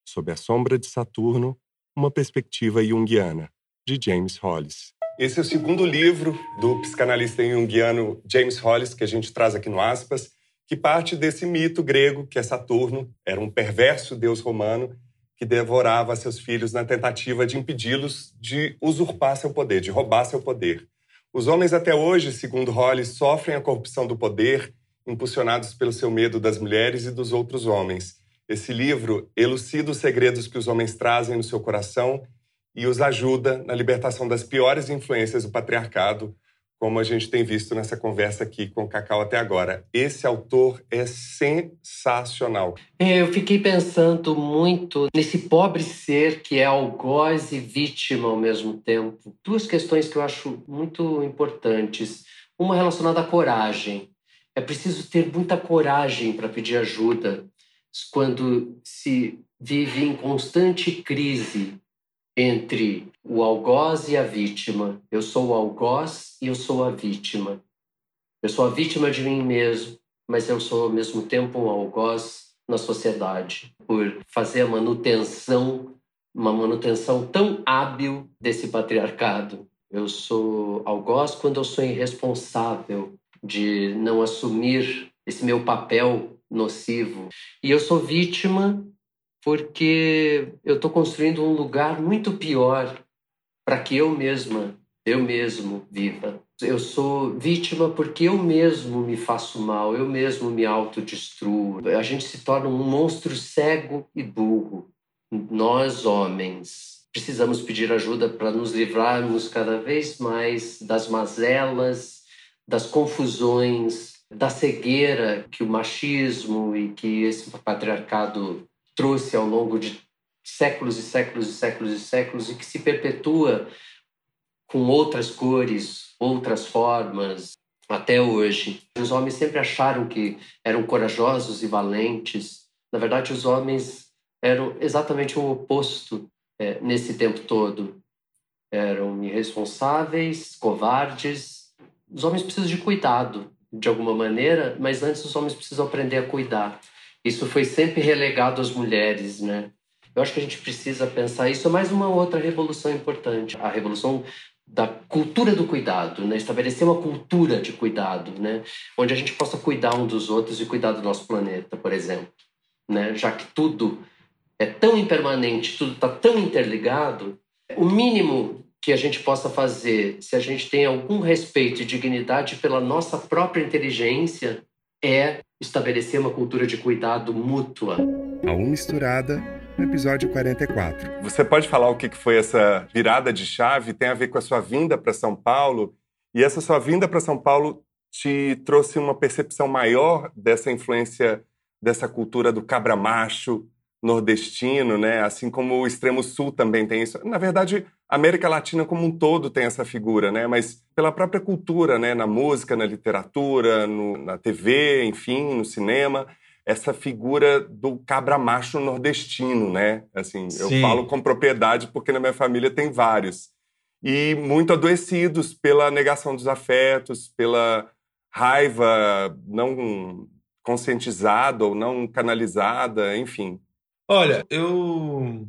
Sob a sombra de Saturno, uma perspectiva junguiana, de James Hollis. Esse é o segundo livro do psicanalista junguiano James Hollis, que a gente traz aqui no Aspas, que parte desse mito grego que é Saturno, era um perverso deus romano que devorava seus filhos na tentativa de impedi-los de usurpar seu poder, de roubar seu poder. Os homens até hoje, segundo Hollis, sofrem a corrupção do poder, impulsionados pelo seu medo das mulheres e dos outros homens. Esse livro elucida os segredos que os homens trazem no seu coração e os ajuda na libertação das piores influências do patriarcado, como a gente tem visto nessa conversa aqui com o Cacau até agora. Esse autor é sensacional. É, eu fiquei pensando muito nesse pobre ser que é algoz e vítima ao mesmo tempo. Duas questões que eu acho muito importantes. Uma relacionada à coragem. É preciso ter muita coragem para pedir ajuda quando se vive em constante crise entre o algoz e a vítima. Eu sou o algoz e eu sou a vítima. Eu sou a vítima de mim mesmo, mas eu sou ao mesmo tempo um algoz na sociedade por fazer a manutenção, uma manutenção tão hábil desse patriarcado. Eu sou algoz quando eu sou irresponsável de não assumir esse meu papel nocivo. E eu sou vítima porque eu estou construindo um lugar muito pior para que eu mesma, eu mesmo viva. Eu sou vítima porque eu mesmo me faço mal, eu mesmo me autodestruo. A gente se torna um monstro cego e burro. Nós, homens, precisamos pedir ajuda para nos livrarmos cada vez mais das mazelas, das confusões, da cegueira que o machismo e que esse patriarcado trouxe ao longo de séculos e séculos e séculos e séculos e que se perpetua com outras cores, outras formas até hoje. Os homens sempre acharam que eram corajosos e valentes. Na verdade, os homens eram exatamente o oposto é, nesse tempo todo. Eram irresponsáveis, covardes. Os homens precisam de cuidado, de alguma maneira, mas antes os homens precisam aprender a cuidar. Isso foi sempre relegado às mulheres, né? Eu acho que a gente precisa pensar isso é mais uma outra revolução importante, a revolução da cultura do cuidado, né? Estabelecer uma cultura de cuidado, né? Onde a gente possa cuidar um dos outros e cuidar do nosso planeta, por exemplo, né? Já que tudo é tão impermanente, tudo está tão interligado, o mínimo que a gente possa fazer, se a gente tem algum respeito e dignidade pela nossa própria inteligência, é estabelecer uma cultura de cuidado mútua. A Um Misturada, no episódio 44. Você pode falar o que foi essa virada de chave? Tem a ver com a sua vinda para São Paulo? E essa sua vinda para São Paulo te trouxe uma percepção maior dessa influência dessa cultura do cabra macho nordestino, né? Assim como o extremo sul também tem isso. Na verdade, a América Latina como um todo tem essa figura, né? Mas pela própria cultura, né? Na música, na literatura, no, na TV, enfim, no cinema, essa figura do cabra macho nordestino, né? Assim, eu Sim. falo com propriedade porque na minha família tem vários e muito adoecidos pela negação dos afetos, pela raiva não conscientizada ou não canalizada, enfim. Olha, eu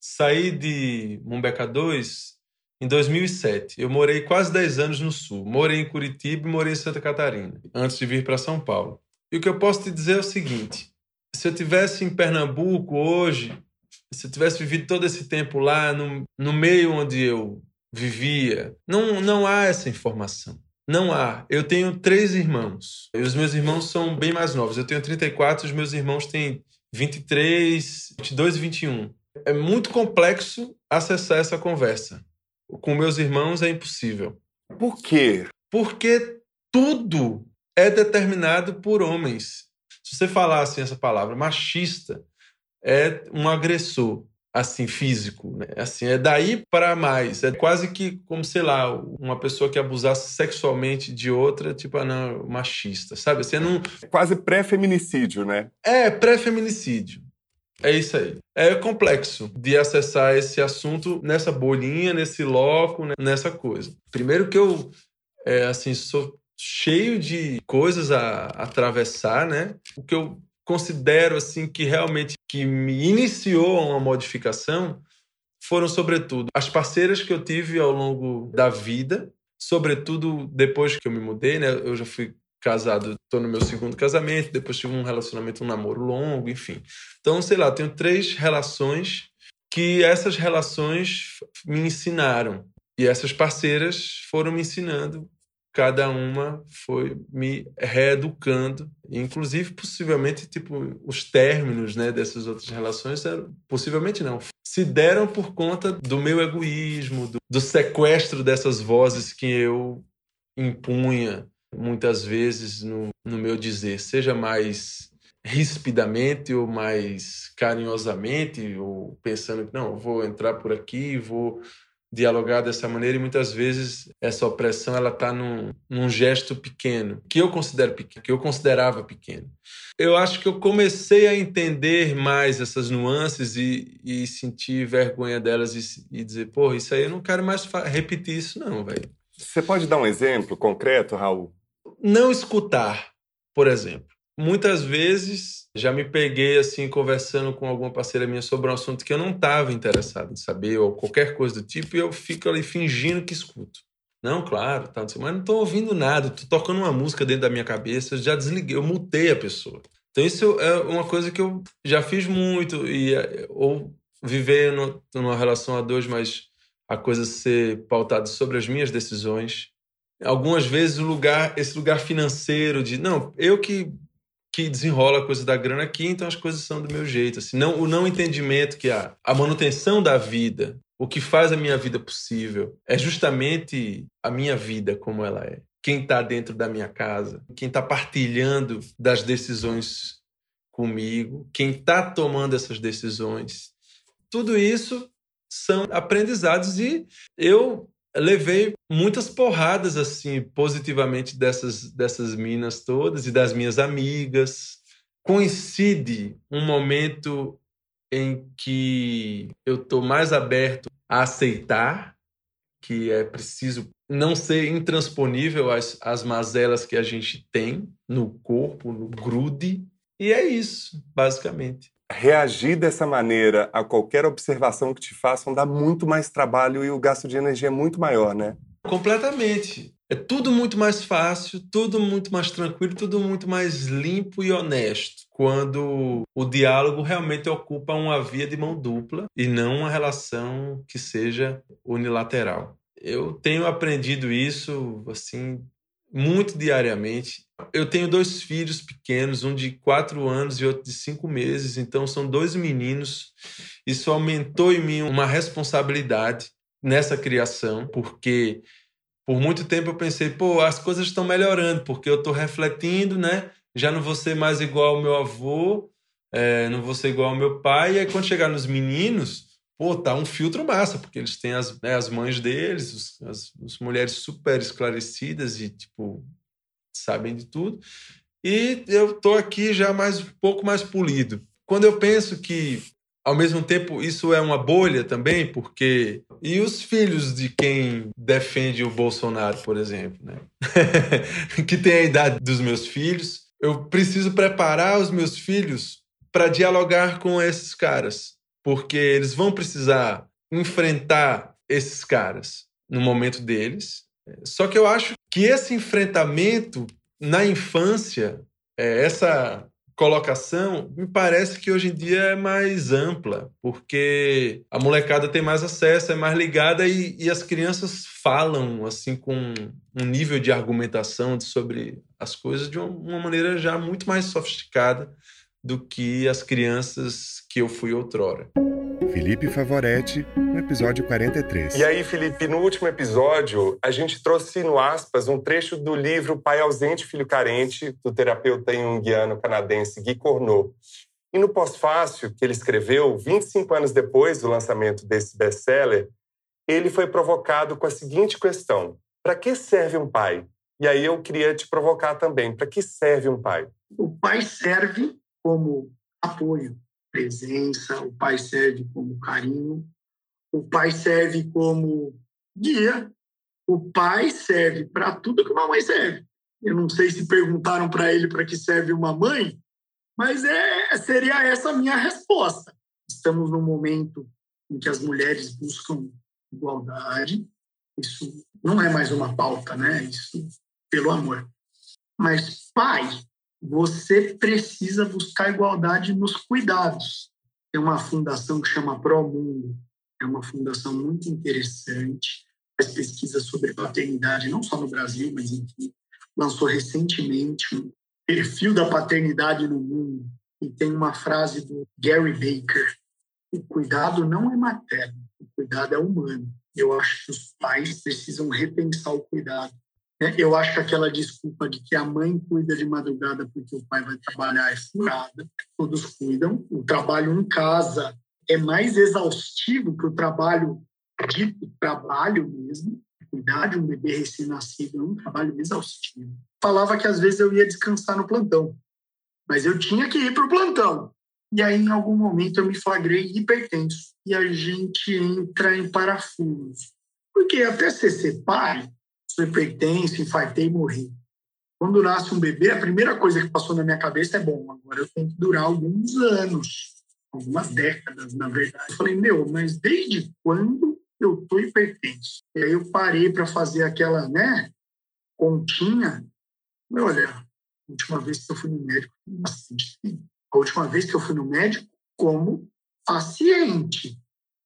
saí de Mumbeca 2 em 2007. Eu morei quase 10 anos no Sul. Morei em Curitiba e morei em Santa Catarina, antes de vir para São Paulo. E o que eu posso te dizer é o seguinte: se eu tivesse em Pernambuco hoje, se eu tivesse vivido todo esse tempo lá, no, no meio onde eu vivia, não, não há essa informação. Não há. Eu tenho três irmãos. E os meus irmãos são bem mais novos. Eu tenho 34, os meus irmãos têm 23, 22 e 21. É muito complexo acessar essa conversa. Com meus irmãos é impossível. Por quê? Porque tudo é determinado por homens. Se você falar assim essa palavra, machista, é um agressor. assim físico, né? Assim, é daí para mais. É quase que como, sei lá, uma pessoa que abusasse sexualmente de outra, tipo, ah, não, machista, sabe? Você não quase pré-feminicídio, né? É, pré-feminicídio. É isso aí. É complexo de acessar esse assunto nessa bolinha, nesse loco, né? nessa coisa. Primeiro que eu, é, assim, sou cheio de coisas a, a atravessar, né? O que eu considero assim que realmente que me iniciou uma modificação foram sobretudo as parceiras que eu tive ao longo da vida, sobretudo depois que eu me mudei, né? Eu já fui casado, estou no meu segundo casamento, depois tive um relacionamento, um namoro longo, enfim. Então, sei lá, tenho três relações que essas relações me ensinaram. E essas parceiras foram me ensinando cada uma foi me reeducando, inclusive possivelmente tipo os términos, né, dessas outras relações eram, possivelmente não, se deram por conta do meu egoísmo, do, do sequestro dessas vozes que eu impunha muitas vezes no, no meu dizer, seja mais rispidamente ou mais carinhosamente, ou pensando que não, vou entrar por aqui, vou dialogar dessa maneira e muitas vezes essa opressão ela está num, num, gesto pequeno que eu considero pequeno que eu considerava pequeno. Eu acho que eu comecei a entender mais essas nuances e, e sentir vergonha delas e, e dizer pô isso aí eu não quero mais repetir isso não velho. Você pode dar um exemplo concreto Raul não escutar por exemplo muitas vezes já me peguei assim conversando com alguma parceira minha sobre um assunto que eu não estava interessado em saber ou qualquer coisa do tipo e eu fico ali fingindo que escuto. Não, claro, tá, mas não estou ouvindo nada, estou tocando uma música dentro da minha cabeça, eu já desliguei, eu mutei a pessoa. Então isso é uma coisa que eu já fiz muito e ou viver no, numa relação a dois, mas a coisa ser pautada sobre as minhas decisões. Algumas vezes o lugar, esse lugar financeiro de não, eu que que desenrola a coisa da grana aqui, então as coisas são do meu jeito. Assim, não, o não entendimento que a, a manutenção da vida, o que faz a minha vida possível, é justamente a minha vida como ela é. Quem está dentro da minha casa, quem está partilhando das decisões comigo, quem está tomando essas decisões. Tudo isso são aprendizados e eu levei muitas porradas assim positivamente dessas dessas minas todas e das minhas amigas. Coincide um momento em que eu estou mais aberto a aceitar que é preciso não ser intransponível as, as mazelas que a gente tem no corpo, no grude. E é isso, basicamente reagir dessa maneira a qualquer observação que te façam dá muito mais trabalho e o gasto de energia é muito maior, né? Completamente. É tudo muito mais fácil, tudo muito mais tranquilo, tudo muito mais limpo e honesto quando o diálogo realmente ocupa uma via de mão dupla e não uma relação que seja unilateral. Eu tenho aprendido isso assim muito diariamente. Eu tenho dois filhos pequenos, um de quatro anos e outro de cinco meses, então são dois meninos. Isso aumentou em mim uma responsabilidade nessa criação, porque por muito tempo eu pensei, pô, as coisas estão melhorando, porque eu estou refletindo, né? Já não vou ser mais igual ao meu avô, é, não vou ser igual ao meu pai. E aí, quando chegar nos meninos, pô, tá um filtro massa, porque eles têm as, né, as mães deles, os, as, as, mulheres super esclarecidas e, tipo, sabem de tudo. E eu tô aqui já mais um pouco mais polido. Quando eu penso que, ao mesmo tempo, isso é uma bolha também, porque. E os filhos de quem defende o Bolsonaro, por exemplo, né? que tem a idade dos meus filhos, eu preciso preparar os meus filhos para dialogar com esses caras porque eles vão precisar enfrentar esses caras no momento deles. Só que eu acho que esse enfrentamento na infância, é, essa colocação, me parece que hoje em dia é mais ampla, porque a molecada tem mais acesso, é mais ligada e, e as crianças falam assim com um nível de argumentação sobre as coisas de uma maneira já muito mais sofisticada do que as crianças que eu fui outrora. Felipe Favoretti, no episódio 43. E aí, Felipe, no último episódio, a gente trouxe no aspas um trecho do livro Pai Ausente, Filho Carente, do terapeuta junguiano canadense Guy Cornot. E no pós-fácil que ele escreveu, 25 anos depois do lançamento desse best-seller, ele foi provocado com a seguinte questão: para que serve um pai? E aí eu queria te provocar também: para que serve um pai? O pai serve como apoio, presença, o pai serve como carinho, o pai serve como guia, o pai serve para tudo que uma mãe serve. Eu não sei se perguntaram para ele para que serve uma mãe, mas é, seria essa a minha resposta. Estamos num momento em que as mulheres buscam igualdade. Isso não é mais uma pauta, né? Isso pelo amor. Mas, pai, você precisa buscar igualdade nos cuidados. Tem uma fundação que chama Promundo, é uma fundação muito interessante, faz pesquisa sobre paternidade, não só no Brasil, mas enfim, lançou recentemente um perfil da paternidade no mundo. E tem uma frase do Gary Baker: o cuidado não é materno, o cuidado é humano. Eu acho que os pais precisam repensar o cuidado. É, eu acho que aquela desculpa de que a mãe cuida de madrugada porque o pai vai trabalhar é furada. Todos cuidam. O trabalho em casa é mais exaustivo que o trabalho dito trabalho mesmo. Cuidar de um bebê recém-nascido é um trabalho exaustivo. Falava que às vezes eu ia descansar no plantão, mas eu tinha que ir para o plantão. E aí, em algum momento, eu me flagrei hipertenso. E a gente entra em parafuso. Porque até ser pai, sou hipertenso, infartei e morri. Quando nasce um bebê, a primeira coisa que passou na minha cabeça é: bom, agora eu tenho que durar alguns anos, algumas décadas, na verdade. Eu falei: meu, mas desde quando eu tô hipertenso? E aí eu parei para fazer aquela, né, continha. Olha, a última vez que eu fui no médico, bastante A última vez que eu fui no médico, como paciente,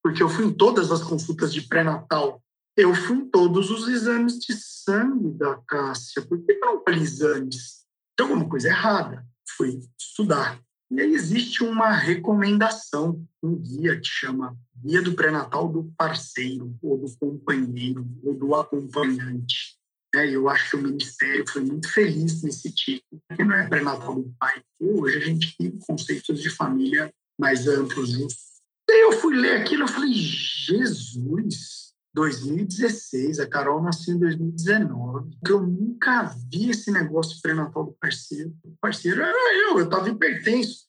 porque eu fui em todas as consultas de pré-natal eu fui em todos os exames de sangue da Cássia. Por que eu não falei exames? Tem alguma coisa errada. Fui estudar. E aí existe uma recomendação, um guia que chama Guia do Pré-Natal do Parceiro, ou do Companheiro, ou do Acompanhante. É, eu acho que o Ministério foi muito feliz nesse título, porque não é pré-natal do pai. Hoje a gente tem conceitos de família mais amplos. E aí eu fui ler aquilo e falei, Jesus, 2016, a Carol nasceu em 2019. Eu nunca vi esse negócio pré-natal do parceiro. O parceiro era eu, eu estava hipertenso.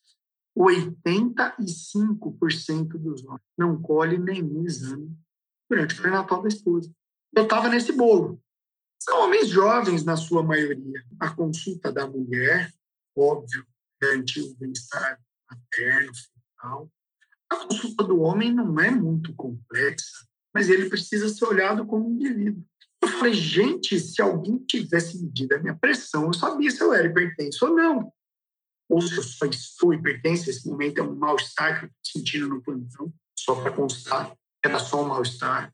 85% dos homens não colhem nenhum exame durante o pré-natal da esposa. Eu estava nesse bolo. São homens jovens, na sua maioria. A consulta da mulher, óbvio, garantir o bem-estar materno, fetal. A consulta do homem não é muito complexa mas ele precisa ser olhado como um indivíduo. Eu falei, gente, se alguém tivesse medido a minha pressão, eu sabia se eu era hipertenso ou não. Ou se eu só estou hipertenso, esse momento é um mal-estar que eu estou sentindo no plantão, só para constar, era só um mal-estar.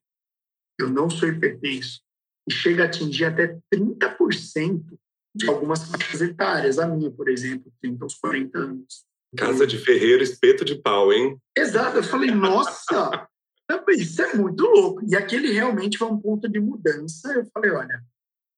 Eu não sou hipertenso. E chega a atingir até 30% de algumas faixas etárias. A minha, por exemplo, 30 aos 40 anos. Casa de ferreiro, espeto de pau, hein? Exato. Eu falei, nossa, isso é muito louco. E aquele realmente foi um ponto de mudança. Eu falei, olha,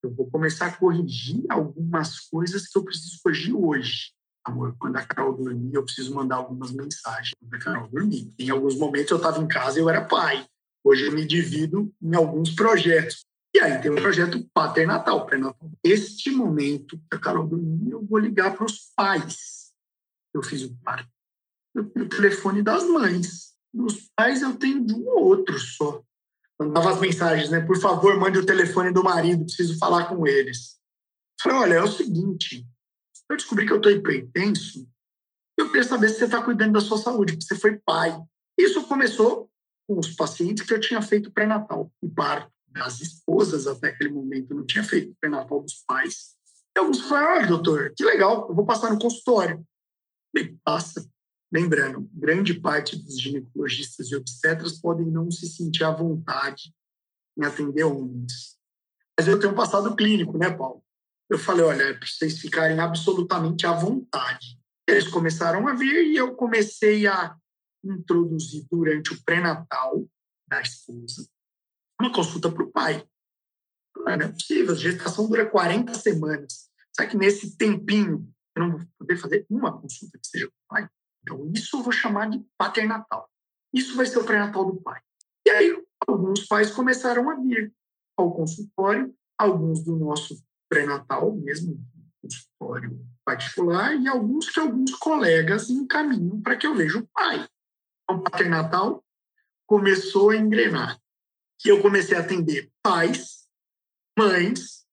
eu vou começar a corrigir algumas coisas que eu preciso corrigir hoje. Amor, quando a Carol dormir, eu preciso mandar algumas mensagens. Quando a Carol dormir. Em alguns momentos eu estava em casa e eu era pai. Hoje eu me divido em alguns projetos. E aí tem o projeto paternatal, pré-natal. Este momento que a Carol dormir, eu vou ligar para os pais. Eu fiz o parto. Eu o telefone das mães dos pais eu tenho de um ou outro só. Mandava as mensagens, né? Por favor, mande o telefone do marido, preciso falar com eles. Falei, olha, é o seguinte, eu descobri que eu estou hipertenso, eu queria saber se você está cuidando da sua saúde, porque você foi pai. Isso começou com os pacientes que eu tinha feito pré-natal e parto. As esposas, até aquele momento, não tinha feito pré-natal dos pais. E alguns falaram, olha, doutor, que legal, eu vou passar no consultório. Bem, passa. Lembrando, grande parte dos ginecologistas e obstetras podem não se sentir à vontade em atender homens. Mas eu tenho passado clínico, né, Paulo? Eu falei, olha, é para vocês ficarem absolutamente à vontade. Eles começaram a vir e eu comecei a introduzir durante o pré-natal da esposa uma consulta para o pai. Não é possível, a gestação dura 40 semanas. Será que nesse tempinho eu não vou poder fazer uma consulta que seja com o pai? Então, isso eu vou chamar de paternatal. Isso vai ser o pré-natal do pai. E aí, alguns pais começaram a vir ao consultório, alguns do nosso pré-natal mesmo, consultório particular, e alguns que alguns colegas encaminham para que eu veja o pai. Então, o paternatal começou a engrenar. E eu comecei a atender pais, mães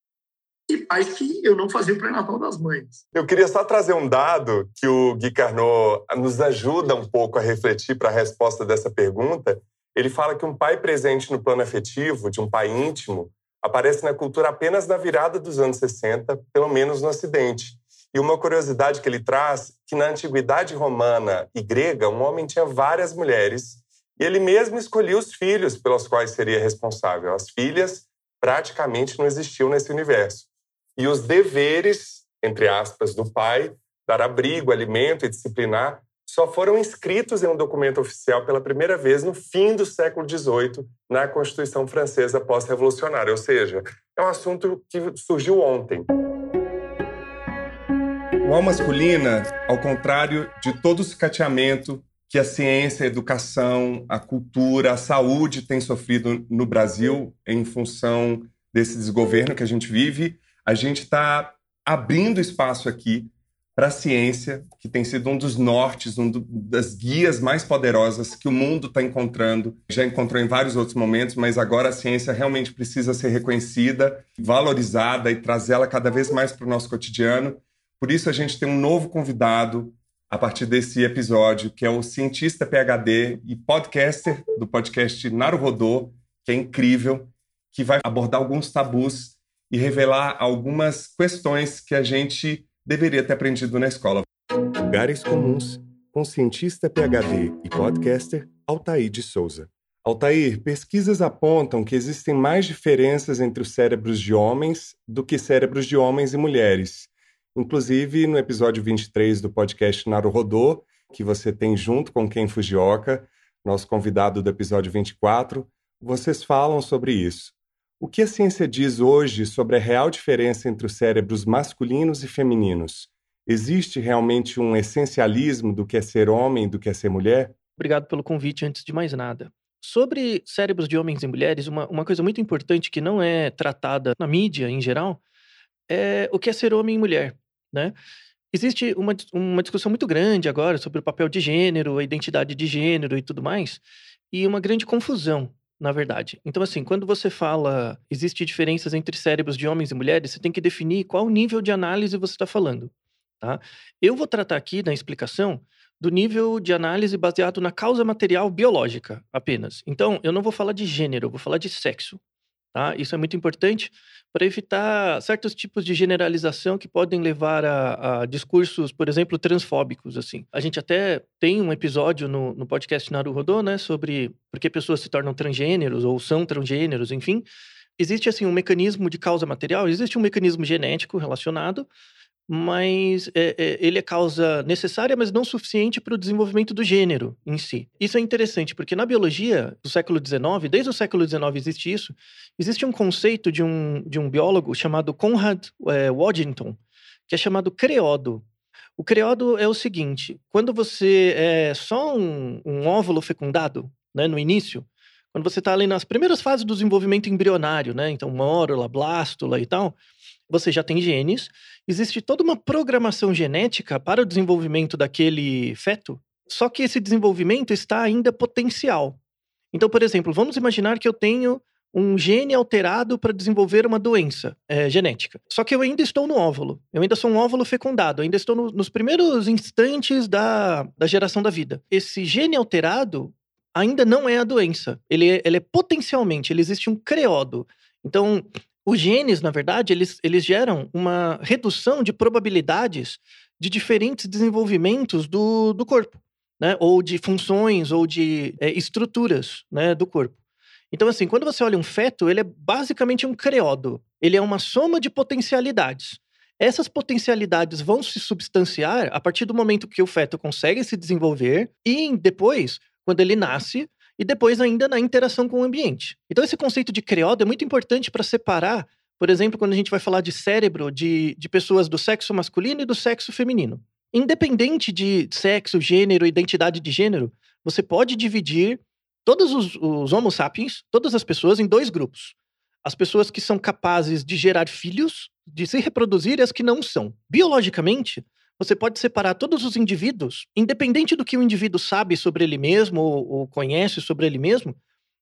e pais que eu não fazia o pré-natal das mães. Eu queria só trazer um dado que o Gui Carnot nos ajuda um pouco a refletir para a resposta dessa pergunta. Ele fala que um pai presente no plano afetivo, de um pai íntimo, aparece na cultura apenas na virada dos anos 60, pelo menos no Ocidente. E uma curiosidade que ele traz, que na antiguidade romana e grega, um homem tinha várias mulheres e ele mesmo escolhia os filhos pelos quais seria responsável. As filhas praticamente não existiam nesse universo. E os deveres, entre aspas, do pai, dar abrigo, alimento e disciplinar, só foram inscritos em um documento oficial pela primeira vez no fim do século XVIII, na Constituição Francesa pós-revolucionária. Ou seja, é um assunto que surgiu ontem. O alma masculina, ao contrário de todo o sucateamento que a ciência, a educação, a cultura, a saúde têm sofrido no Brasil em função desse desgoverno que a gente vive, a gente está abrindo espaço aqui para a ciência, que tem sido um dos nortes, um do, das guias mais poderosas que o mundo está encontrando. Já encontrou em vários outros momentos, mas agora a ciência realmente precisa ser reconhecida, valorizada e trazê-la cada vez mais para o nosso cotidiano. Por isso a gente tem um novo convidado a partir desse episódio, que é o cientista PhD e podcaster do podcast Naruhodô, que é incrível, que vai abordar alguns tabus e revelar algumas questões que a gente deveria ter aprendido na escola. Lugares Comuns, com cientista PhD e podcaster Altair de Souza. Altair, pesquisas apontam que existem mais diferenças entre os cérebros de homens do que cérebros de homens e mulheres. Inclusive, no episódio 23 do podcast Naruhodô, que você tem junto com Ken Fujioka, nosso convidado do episódio 24, vocês falam sobre isso. O que a ciência diz hoje sobre a real diferença entre os cérebros masculinos e femininos? Existe realmente um essencialismo do que é ser homem e do que é ser mulher? Obrigado pelo convite, antes de mais nada. Sobre cérebros de homens e mulheres, uma, uma coisa muito importante que não é tratada na mídia em geral é o que é ser homem e mulher, né? Existe uma, uma discussão muito grande agora sobre o papel de gênero, a identidade de gênero e tudo mais, e uma grande confusão na verdade. Então, assim, quando você fala existe diferenças entre cérebros de homens e mulheres, você tem que definir qual nível de análise você está falando. Tá? Eu vou tratar aqui na explicação do nível de análise baseado na causa material biológica apenas. Então, eu não vou falar de gênero, eu vou falar de sexo. Tá? Isso é muito importante para evitar certos tipos de generalização que podem levar a, a, discursos, por exemplo, transfóbicos. assim. A gente até tem um episódio no, no podcast Naruhodô, né, sobre por que pessoas se tornam transgêneros ou são transgêneros, enfim. Existe, assim, um mecanismo de causa material, existe um mecanismo genético relacionado, mas é, é, ele é causa necessária, mas não suficiente para o desenvolvimento do gênero em si. Isso é interessante, porque na biologia do século XIX, desde o século XIX existe isso, existe um conceito de um, de um biólogo chamado Conrad é, Waddington, que é chamado creodo. O creodo é o seguinte, quando você é só um, um óvulo fecundado, né, no início, quando você está ali nas primeiras fases do desenvolvimento embrionário, né, então mórula, blástula e tal, você já tem genes, existe toda uma programação genética para o desenvolvimento daquele feto, só que esse desenvolvimento está ainda potencial. Então, por exemplo, vamos imaginar que eu tenho um gene alterado para desenvolver uma doença é, genética. Só que eu ainda estou no óvulo. Eu ainda sou um óvulo fecundado. Ainda estou no, nos primeiros instantes da, da geração da vida. Esse gene alterado ainda não é a doença. Ele é, ele é potencialmente, ele existe um creodo. Então, os genes, na verdade, eles, eles geram uma redução de probabilidades de diferentes desenvolvimentos do, do corpo, né? Ou de funções, ou de é, estruturas né, do corpo. Então, assim, quando você olha um feto, ele é basicamente um creodo. Ele é uma soma de potencialidades. Essas potencialidades vão se substanciar a partir do momento que o feto consegue se desenvolver e depois, quando ele nasce, e depois ainda na interação com o ambiente. Então esse conceito de creodo é muito importante para separar, por exemplo, quando a gente vai falar de cérebro de, de pessoas do sexo masculino e do sexo feminino. Independente de sexo, gênero, identidade de gênero, você pode dividir todos os, os Homo sapiens, todas as pessoas, em dois grupos. As pessoas que são capazes de gerar filhos, de se reproduzir, e as que não são. Biologicamente, você pode separar todos os indivíduos, independente do que o indivíduo sabe sobre ele mesmo ou, ou conhece sobre ele mesmo,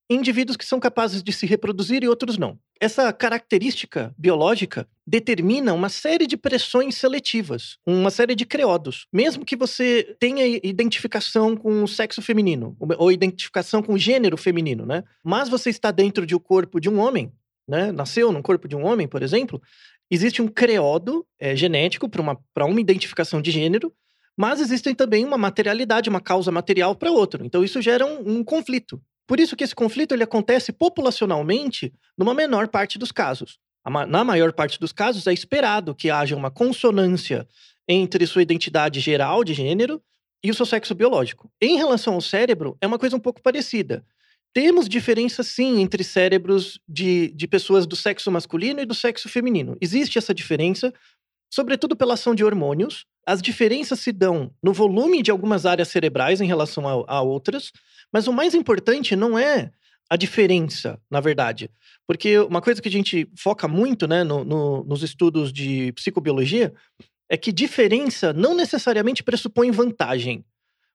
indivíduos que são capazes de se reproduzir e outros não. Essa característica biológica determina uma série de pressões seletivas, uma série de creodos. Mesmo que você tenha identificação com o sexo feminino, ou identificação com o gênero feminino, né? Mas você está dentro de um corpo de um homem, né? Nasceu no corpo de um homem, por exemplo, existe um creodo é, genético para uma, uma identificação de gênero, mas existem também uma materialidade, uma causa material para outro. Então isso gera um, um conflito. Por isso que esse conflito ele acontece populacionalmente numa menor parte dos casos. Na maior parte dos casos, é esperado que haja uma consonância entre sua identidade geral de gênero e o seu sexo biológico. Em relação ao cérebro, é uma coisa um pouco parecida. Temos diferença, sim, entre cérebros de, de pessoas do sexo masculino e do sexo feminino. Existe essa diferença, sobretudo pela ação de hormônios. As diferenças se dão no volume de algumas áreas cerebrais em relação a, a outras, mas o mais importante não é a diferença, na verdade. Porque uma coisa que a gente foca muito né, no, no, nos estudos de psicobiologia é que diferença não necessariamente pressupõe vantagem.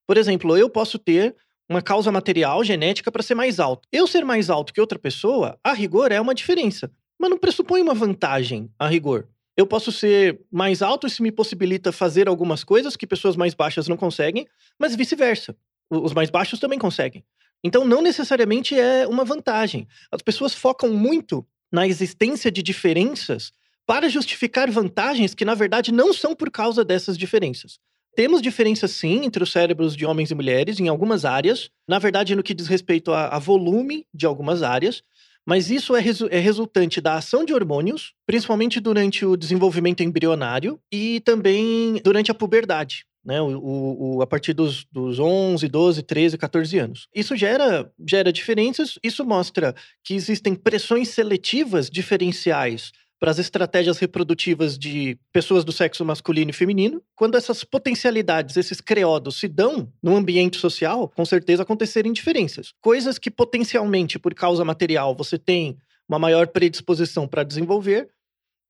Por exemplo, eu posso ter uma causa material genética para ser mais alto. Eu ser mais alto que outra pessoa, a rigor, é uma diferença. Mas não pressupõe uma vantagem, a rigor. Eu posso ser mais alto, isso me possibilita fazer algumas coisas que pessoas mais baixas não conseguem, mas vice-versa. Os mais baixos também conseguem. Então, não necessariamente é uma vantagem. As pessoas focam muito na existência de diferenças para justificar vantagens que, na verdade, não são por causa dessas diferenças. Temos diferenças, sim, entre os cérebros de homens e mulheres em algumas áreas, na verdade, no que diz respeito a, a volume de algumas áreas, mas isso é, resu é, resultante da ação de hormônios, principalmente durante o desenvolvimento embrionário e também durante a puberdade né? O, o, a partir dos, dos 11, 12, 13, 14 anos. Isso gera, gera diferenças, isso mostra que existem pressões seletivas diferenciais para as estratégias reprodutivas de pessoas do sexo masculino e feminino. Quando essas potencialidades, esses creodos se dão no ambiente social, com certeza acontecerem diferenças. Coisas que potencialmente, por causa material, você tem uma maior predisposição para desenvolver,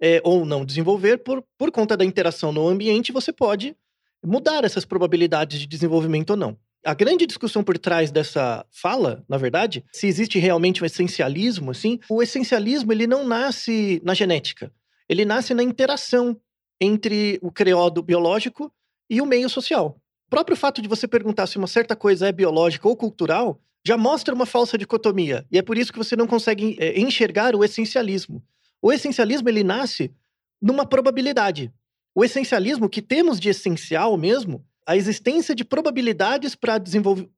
é, ou não desenvolver, por, por conta da interação no ambiente, você pode mudar essas probabilidades de desenvolvimento ou não. A grande discussão por trás dessa fala, na verdade, se existe realmente um essencialismo, assim, o essencialismo ele não nasce na genética, ele nasce na interação entre o creodo biológico e o meio social. O próprio fato de você perguntar se uma certa coisa é biológica ou cultural já mostra uma falsa dicotomia, e é por isso que você não consegue é, enxergar o essencialismo. O essencialismo ele nasce numa probabilidade. O essencialismo que temos de essencial mesmo, a existência de probabilidades para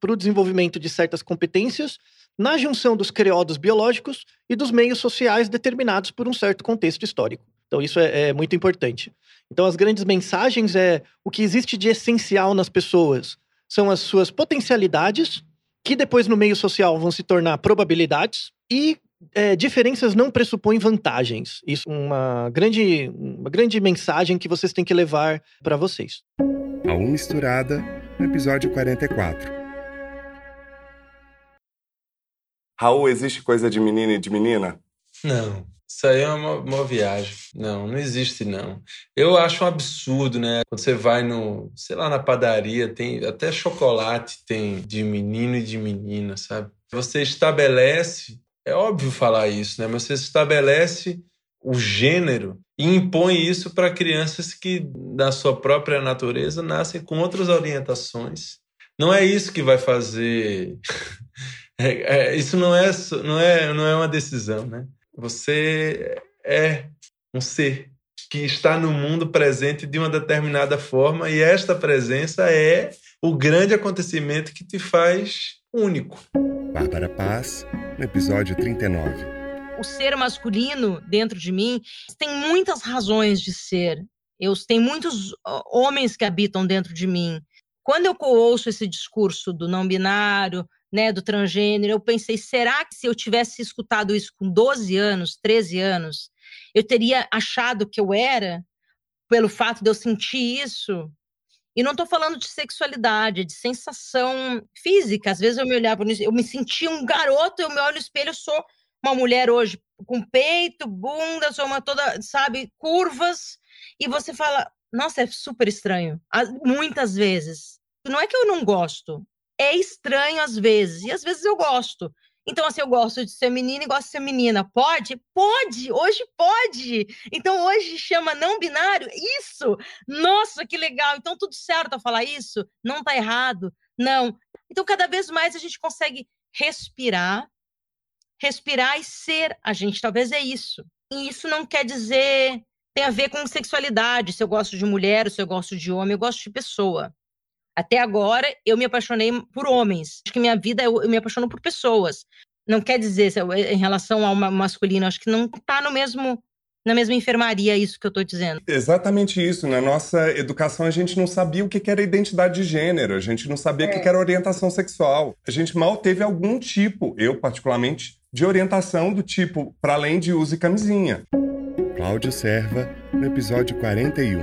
o desenvolvimento de certas competências na junção dos creodos biológicos e dos meios sociais determinados por um certo contexto histórico. Então, isso é, é muito importante. Então, as grandes mensagens é o que existe de essencial nas pessoas são as suas potencialidades, que depois no meio social vão se tornar probabilidades, e é, diferenças não pressupõem vantagens. Isso é uma grande, uma grande mensagem que vocês têm que levar para vocês. A Um Misturada, no episódio 44. Raul, existe coisa de menino e de menina? Não. Isso aí é uma, uma viagem. Não, não existe, não. Eu acho um absurdo, né? Quando você vai no, sei lá, na padaria, tem até chocolate tem de menino e de menina, sabe? Você estabelece é óbvio falar isso, né? Mas você estabelece o gênero e impõe isso para crianças que, da sua própria natureza, nascem com outras orientações. Não é isso que vai fazer. é, é, isso não é, não, é, não é uma decisão, né? Você é um ser que está no mundo presente de uma determinada forma e esta presença é o grande acontecimento que te faz único. Bárbara Paz, no episódio 39. O ser masculino dentro de mim tem muitas razões de ser. Eu tenho muitos homens que habitam dentro de mim. Quando eu ouço esse discurso do não binário, né, do transgênero, eu pensei, será que se eu tivesse escutado isso com 12 anos, 13 anos, eu teria achado que eu era pelo fato de eu sentir isso? E não estou falando de sexualidade, de sensação física. Às vezes eu me olhava, eu me sentia um garoto, eu me olho no espelho, eu sou uma mulher hoje com peito, bunda, sou uma toda, sabe, curvas, e você fala, nossa, é super estranho. Muitas vezes. Não é que eu não gosto, é estranho às vezes, e às vezes eu gosto. Então, assim, eu gosto de ser menina e gosto de ser menina. Pode? Pode! Hoje pode! Então, hoje chama não binário? Isso! Nossa, que legal! Então, tudo certo a falar isso? Não tá errado? Não. Então, cada vez mais a gente consegue respirar, respirar e ser a gente. Talvez é isso. E isso não quer dizer. Tem a ver com sexualidade, se eu gosto de mulher, se eu gosto de homem, eu gosto de pessoa. Até agora, eu me apaixonei por homens. Acho que minha vida, eu, eu me apaixono por pessoas. Não quer dizer, em relação ao masculino, acho que não está no mesmo na mesma enfermaria, isso que eu estou dizendo. Exatamente isso. Na nossa educação, a gente não sabia o que era identidade de gênero, a gente não sabia é. o que era orientação sexual. A gente mal teve algum tipo, eu particularmente, de orientação do tipo para além de use camisinha. Cláudio Serva, no episódio 41.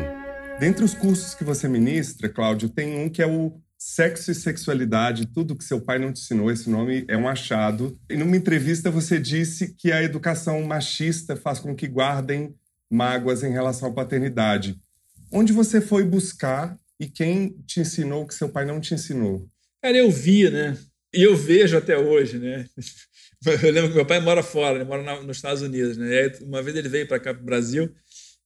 Dentre os cursos que você ministra, Cláudio, tem um que é o Sexo e Sexualidade, tudo que seu pai não te ensinou. Esse nome é um achado. E numa entrevista você disse que a educação machista faz com que guardem mágoas em relação à paternidade. Onde você foi buscar e quem te ensinou o que seu pai não te ensinou? Cara, eu vi, né? E eu vejo até hoje, né? Eu lembro que meu pai mora fora, ele mora nos Estados Unidos, né? Aí, uma vez ele veio para cá, para o Brasil,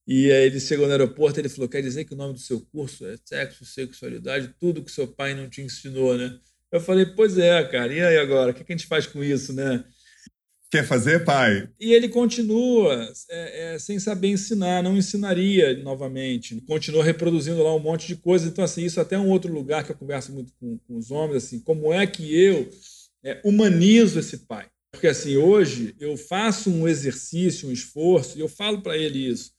e aí ele chegou no aeroporto, ele falou: quer dizer que o nome do seu curso é sexo, sexualidade, tudo que seu pai não te ensinou, né? Eu falei, pois é, cara, e aí agora? O que a gente faz com isso, né? Quer fazer, pai? E ele continua é, é, sem saber ensinar, não ensinaria novamente. Continua reproduzindo lá um monte de coisa. Então, assim, isso até é um outro lugar que eu converso muito com, com os homens, assim, como é que eu é, humanizo esse pai? Porque, assim, hoje eu faço um exercício, um esforço, e eu falo para ele isso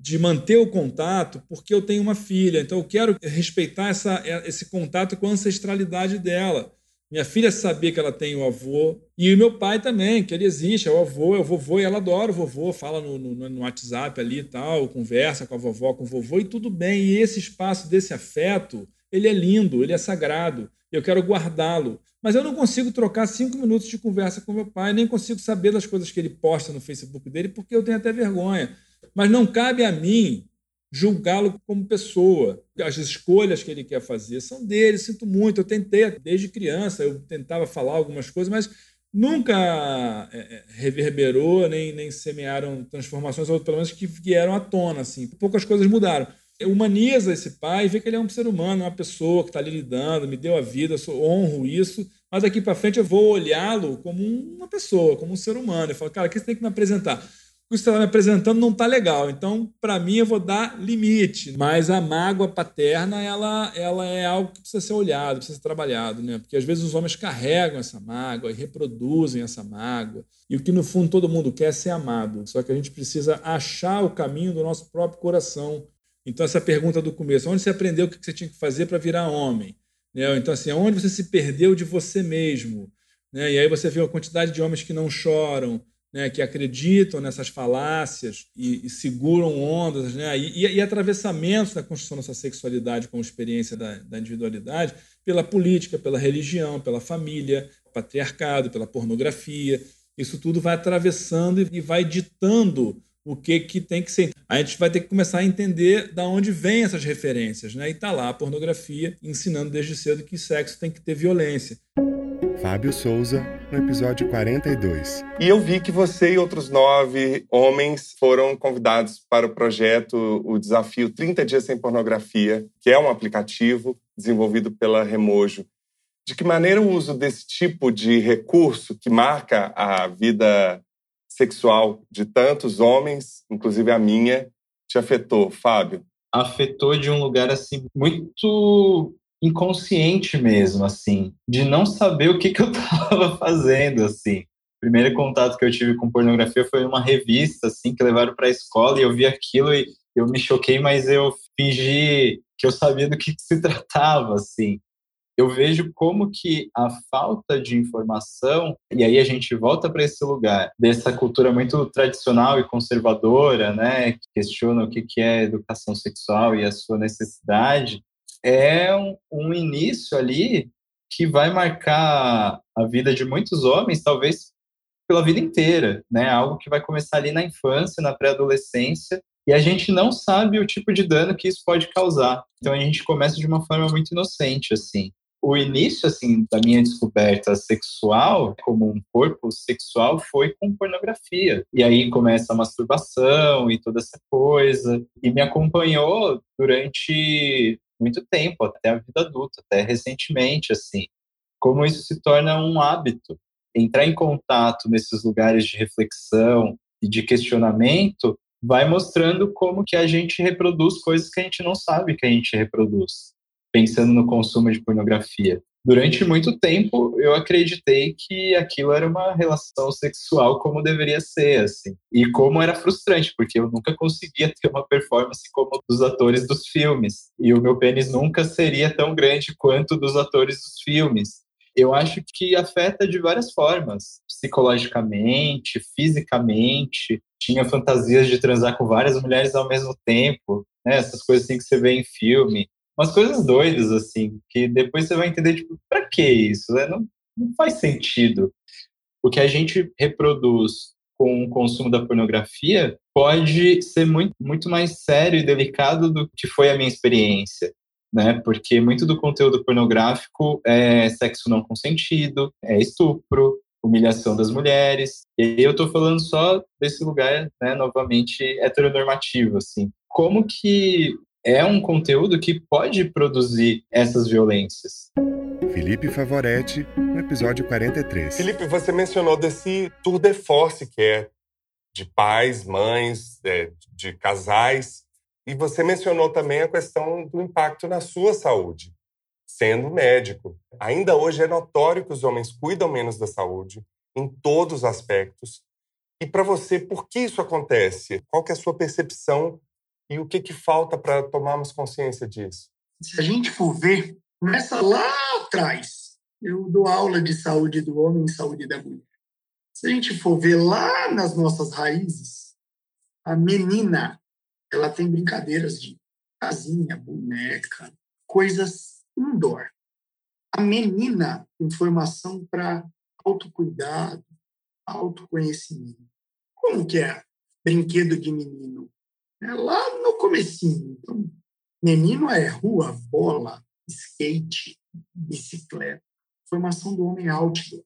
de manter o contato, porque eu tenho uma filha, então eu quero respeitar essa, esse contato com a ancestralidade dela. Minha filha saber que ela tem o avô, e o meu pai também, que ele existe, é o avô, é o vovô, e ela adora o vovô, fala no, no, no WhatsApp ali e tal, conversa com a vovó, com o vovô, e tudo bem. E esse espaço desse afeto, ele é lindo, ele é sagrado, eu quero guardá-lo. Mas eu não consigo trocar cinco minutos de conversa com meu pai, nem consigo saber das coisas que ele posta no Facebook dele, porque eu tenho até vergonha. Mas não cabe a mim julgá-lo como pessoa. As escolhas que ele quer fazer são dele, sinto muito. Eu tentei desde criança, eu tentava falar algumas coisas, mas nunca é, é, reverberou nem, nem semearam transformações, ou pelo menos que vieram à tona. Assim. Poucas coisas mudaram. Humaniza esse pai, vê que ele é um ser humano, uma pessoa que está ali lidando, me deu a vida, sou, honro isso, mas daqui para frente eu vou olhá-lo como uma pessoa, como um ser humano. Eu falo, cara, aqui você tem que me apresentar o que você está me apresentando não está legal. Então, para mim, eu vou dar limite. Mas a mágoa paterna, ela, ela é algo que precisa ser olhado, precisa ser trabalhado, né? Porque às vezes os homens carregam essa mágoa e reproduzem essa mágoa. E o que no fundo todo mundo quer é ser amado. Só que a gente precisa achar o caminho do nosso próprio coração. Então, essa pergunta do começo: onde você aprendeu o que você tinha que fazer para virar homem? Né? Então, assim, onde você se perdeu de você mesmo? Né? E aí você vê a quantidade de homens que não choram né, que acreditam nessas falácias e, seguram ondas, e, atravessamentos da construção dessa sexualidade como experiência da, individualidade pela política, pela religião, pela família, patriarcado, pela pornografia. Isso tudo vai atravessando e vai ditando o que, que tem que ser. A gente vai ter que começar a entender da onde vêm essas referências. Né? E está lá a pornografia ensinando desde cedo que sexo tem que ter violência. Fábio Souza, no episódio 42. E eu vi que você e outros nove homens foram convidados para o projeto, o desafio 30 Dias Sem Pornografia, que é um aplicativo desenvolvido pela Remojo. De que maneira o uso desse tipo de recurso que marca a vida sexual de tantos homens, inclusive a minha, te afetou, Fábio? Afetou de um lugar assim muito inconsciente mesmo, assim, de não saber o que, que eu estava fazendo, assim. O primeiro contato que eu tive com pornografia foi uma revista, assim, que levaram para a escola e eu vi aquilo e eu me choquei, mas eu fingi que eu sabia do que, que se tratava, assim. Eu vejo como que a falta de informação, e aí a gente volta para esse lugar dessa cultura muito tradicional e conservadora, né, que questiona o que, é educação sexual e a sua necessidade, é um, um início ali que vai marcar a vida de muitos homens, talvez pela vida inteira, né? Algo que vai começar ali na infância, na pré-adolescência, e a gente não sabe o tipo de dano que isso pode causar. Então a gente começa de uma forma muito inocente, assim. O início, assim, da minha descoberta sexual, como um corpo sexual, foi com pornografia. E aí começa a masturbação e toda essa coisa. E me acompanhou durante muito tempo, até a vida adulta, até recentemente, assim. Como isso se torna um hábito. Entrar em contato nesses lugares de reflexão e de questionamento vai mostrando como que a gente reproduz coisas que a gente não sabe que a gente reproduz, pensando no consumo de pornografia. Durante muito tempo, eu acreditei que aquilo era uma relação sexual como deveria ser, assim. E como era frustrante, porque eu nunca conseguia ter uma performance como dos atores dos filmes. E o meu pênis nunca seria tão grande quanto dos atores dos filmes eu acho que afeta de várias formas, psicologicamente, fisicamente. Tinha fantasias de transar com várias mulheres ao mesmo tempo, né? Essas coisas assim que você vê em filme. Umas coisas doidas, assim, que depois você vai entender, tipo, pra que isso? Né? Não, não faz sentido. O que a gente reproduz com o consumo da pornografia pode ser muito, muito mais sério e delicado do que foi a minha experiência né? Porque muito do conteúdo pornográfico é sexo não consentido, é estupro, humilhação das mulheres. E eu estou falando só desse lugar, né, novamente heteronormativo, assim. Como que é um conteúdo que pode produzir essas violências? Felipe Favoretti, no episódio 43. Felipe, você mencionou desse tour de force que é de pais, mães, é, de casais e você mencionou também a questão do impacto na sua saúde, sendo médico. Ainda hoje é notório que os homens cuidam menos da saúde em todos os aspectos. E para você, por que isso acontece? Qual que é a sua percepção e o que, que falta para tomarmos consciência disso? Se a gente for ver, começa lá atrás. Eu dou aula de saúde do homem e saúde da mulher. Se a gente for ver lá nas nossas raízes, a menina ela tem brincadeiras de casinha, boneca, coisas indoor. A menina tem formação para autocuidado, autoconhecimento. Como que é brinquedo de menino? É lá no comecinho. Então, menino é rua, bola, skate, bicicleta. Formação do homem outdoor.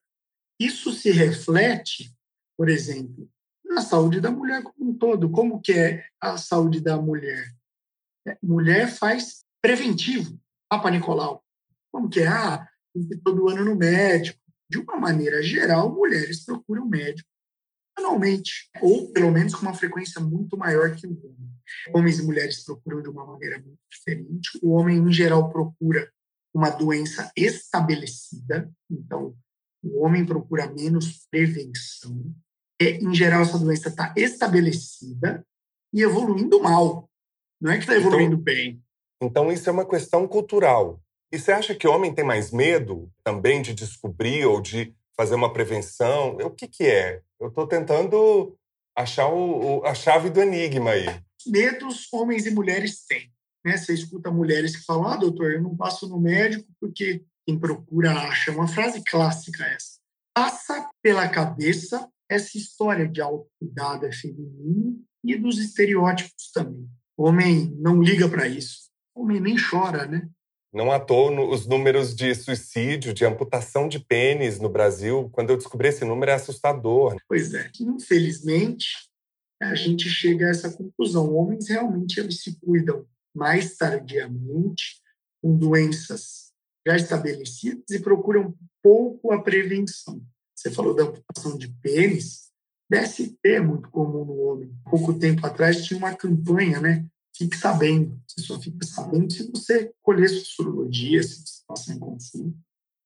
Isso se reflete, por exemplo, na saúde da mulher como um todo. Como que é a saúde da mulher? É, mulher faz preventivo, Papa Nicolau. Como que é? Ah, todo ano no médico. De uma maneira geral, mulheres procuram médico anualmente, ou pelo menos com uma frequência muito maior que o homem. Homens e mulheres procuram de uma maneira muito diferente. O homem, em geral, procura uma doença estabelecida, então o homem procura menos prevenção é, em geral, essa doença está estabelecida e evoluindo mal. Não é que está então evoluindo então, bem. Então, isso é uma questão cultural. E você acha que o homem tem mais medo também de descobrir ou de fazer uma prevenção? O que, que é? Eu estou tentando achar o, o, a chave do enigma aí. Medos homens e mulheres têm. Né? Você escuta mulheres que falam: ah, doutor, eu não passo no médico porque quem procura acha. Uma frase clássica essa. Passa pela cabeça essa história de autocuidado é feminino e dos estereótipos também. O homem não liga para isso. O homem nem chora, né? Não à toa os números de suicídio, de amputação de pênis no Brasil, quando eu descobri esse número, é assustador. Pois é. Infelizmente, a gente chega a essa conclusão. Homens realmente eles se cuidam mais tardiamente, com doenças já estabelecidas e procuram pouco a prevenção. Você falou da amputação de pênis. DST é muito comum no homem. Pouco tempo atrás tinha uma campanha, né? Fique sabendo. Você só fica sabendo se você colher sua sorologia, se você passar em consulta.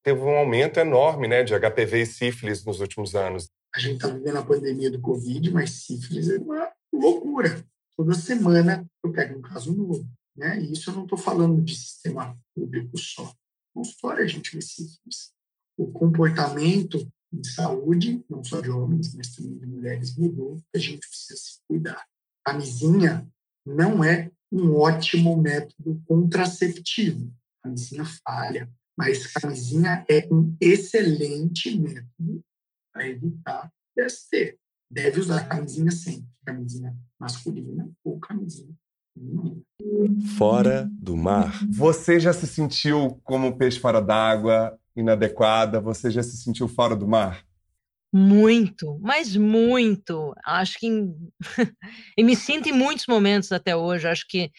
Teve um aumento enorme, né, de HPV e sífilis nos últimos anos. A gente está vivendo a pandemia do Covid, mas sífilis é uma loucura. Toda semana eu pego um caso novo. Né? E isso eu não estou falando de sistema público só. Consultório a gente vê sífilis. O comportamento de saúde, não só de homens, mas também de mulheres, mudou. A gente precisa se cuidar. A camisinha não é um ótimo método contraceptivo. camisinha falha, mas camisinha é um excelente método para evitar PST. Deve usar camisinha sempre, camisinha masculina ou camisinha feminina. Fora do mar. Você já se sentiu como peixe fora d'água, inadequada? Você já se sentiu fora do mar? Muito, mas muito. Acho que. E me sinto em muitos momentos até hoje. Acho que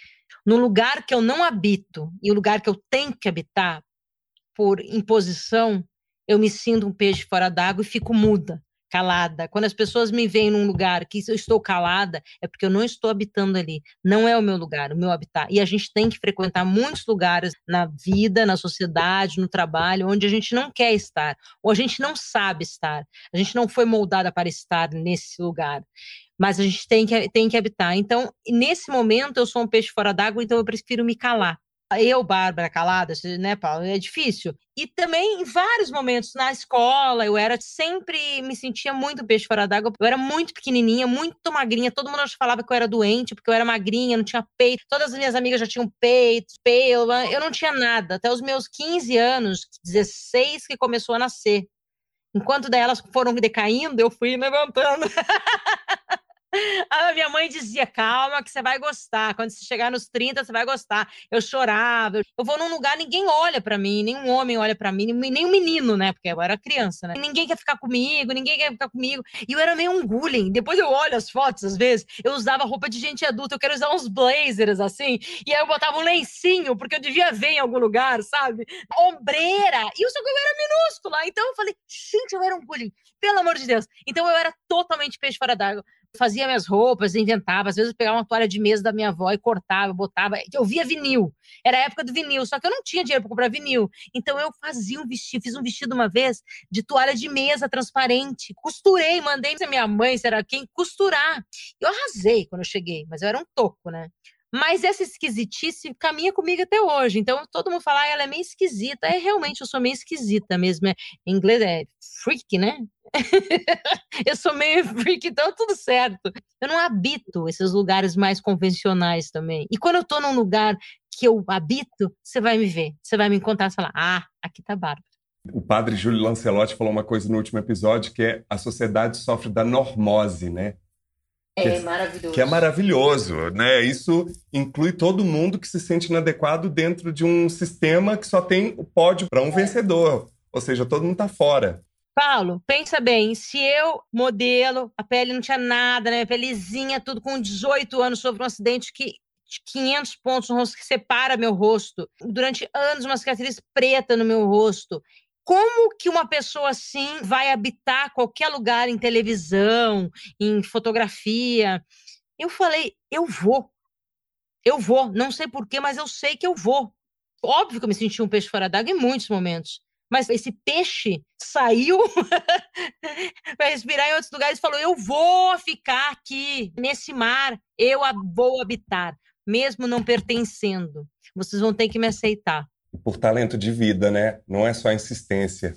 no lugar que eu não habito e o lugar que eu tenho que habitar, por imposição, eu me sinto um peixe fora d'água e fico muda calada. Quando as pessoas me veem num lugar que eu estou calada, é porque eu não estou habitando ali. Não é o meu lugar, o meu habitat. E a gente tem que frequentar muitos lugares na vida, na sociedade, no trabalho, onde a gente não quer estar, ou a gente não sabe estar. A gente não foi moldada para estar nesse lugar. Mas a gente tem que, tem que habitar. Então, nesse momento, eu sou um peixe fora d'água, então eu prefiro me calar eu, Bárbara, calada, né, Paulo? É difícil. E também em vários momentos na escola, eu era sempre, me sentia muito peixe fora d'água. Eu era muito pequenininha, muito magrinha. Todo mundo falava que eu era doente, porque eu era magrinha, não tinha peito. Todas as minhas amigas já tinham peito, pelo. Eu não tinha nada. Até os meus 15 anos, 16, que começou a nascer. Enquanto delas foram decaindo, eu fui levantando. A minha mãe dizia: calma, que você vai gostar. Quando você chegar nos 30, você vai gostar. Eu chorava. Eu vou num lugar, ninguém olha para mim, nenhum homem olha para mim, nem um menino, né? Porque eu era criança, né? Ninguém quer ficar comigo, ninguém quer ficar comigo. E eu era meio um bullying. Depois eu olho as fotos, às vezes, eu usava roupa de gente adulta, eu quero usar uns blazers assim, e aí eu botava um lencinho, porque eu devia ver em algum lugar, sabe? Ombreira. E o seu eu era minúscula. Então eu falei, gente, eu era um bullying. Pelo amor de Deus. Então eu era totalmente peixe fora d'água fazia minhas roupas, inventava. Às vezes eu pegava uma toalha de mesa da minha avó e cortava, botava. Eu via vinil. Era a época do vinil, só que eu não tinha dinheiro para comprar vinil. Então eu fazia um vestido, fiz um vestido uma vez de toalha de mesa transparente. Costurei, mandei se minha mãe, será quem, costurar. Eu arrasei quando eu cheguei, mas eu era um toco, né? Mas essa esquisitice caminha comigo até hoje. Então, todo mundo fala, ah, ela é meio esquisita. É, realmente, eu sou meio esquisita mesmo. É, em inglês é freak, né? eu sou meio freak, então tudo certo. Eu não habito esses lugares mais convencionais também. E quando eu tô num lugar que eu habito, você vai me ver. Você vai me encontrar e falar, ah, aqui tá bárbaro. O padre Júlio Lancelotti falou uma coisa no último episódio, que é a sociedade sofre da normose, né? É, é maravilhoso. Que é maravilhoso, né? Isso inclui todo mundo que se sente inadequado dentro de um sistema que só tem o pódio para um é. vencedor. Ou seja, todo mundo está fora. Paulo, pensa bem, se eu, modelo, a pele não tinha nada, né? Pelezinha, tudo com 18 anos, sofro um acidente que de 500 pontos no rosto que separa meu rosto. Durante anos, uma cicatriz preta no meu rosto. Como que uma pessoa assim vai habitar qualquer lugar em televisão, em fotografia? Eu falei, eu vou. Eu vou. Não sei porquê, mas eu sei que eu vou. Óbvio que eu me senti um peixe fora d'água em muitos momentos. Mas esse peixe saiu para respirar em outros lugares e falou: Eu vou ficar aqui, nesse mar, eu vou habitar, mesmo não pertencendo. Vocês vão ter que me aceitar por talento de vida, né? Não é só insistência.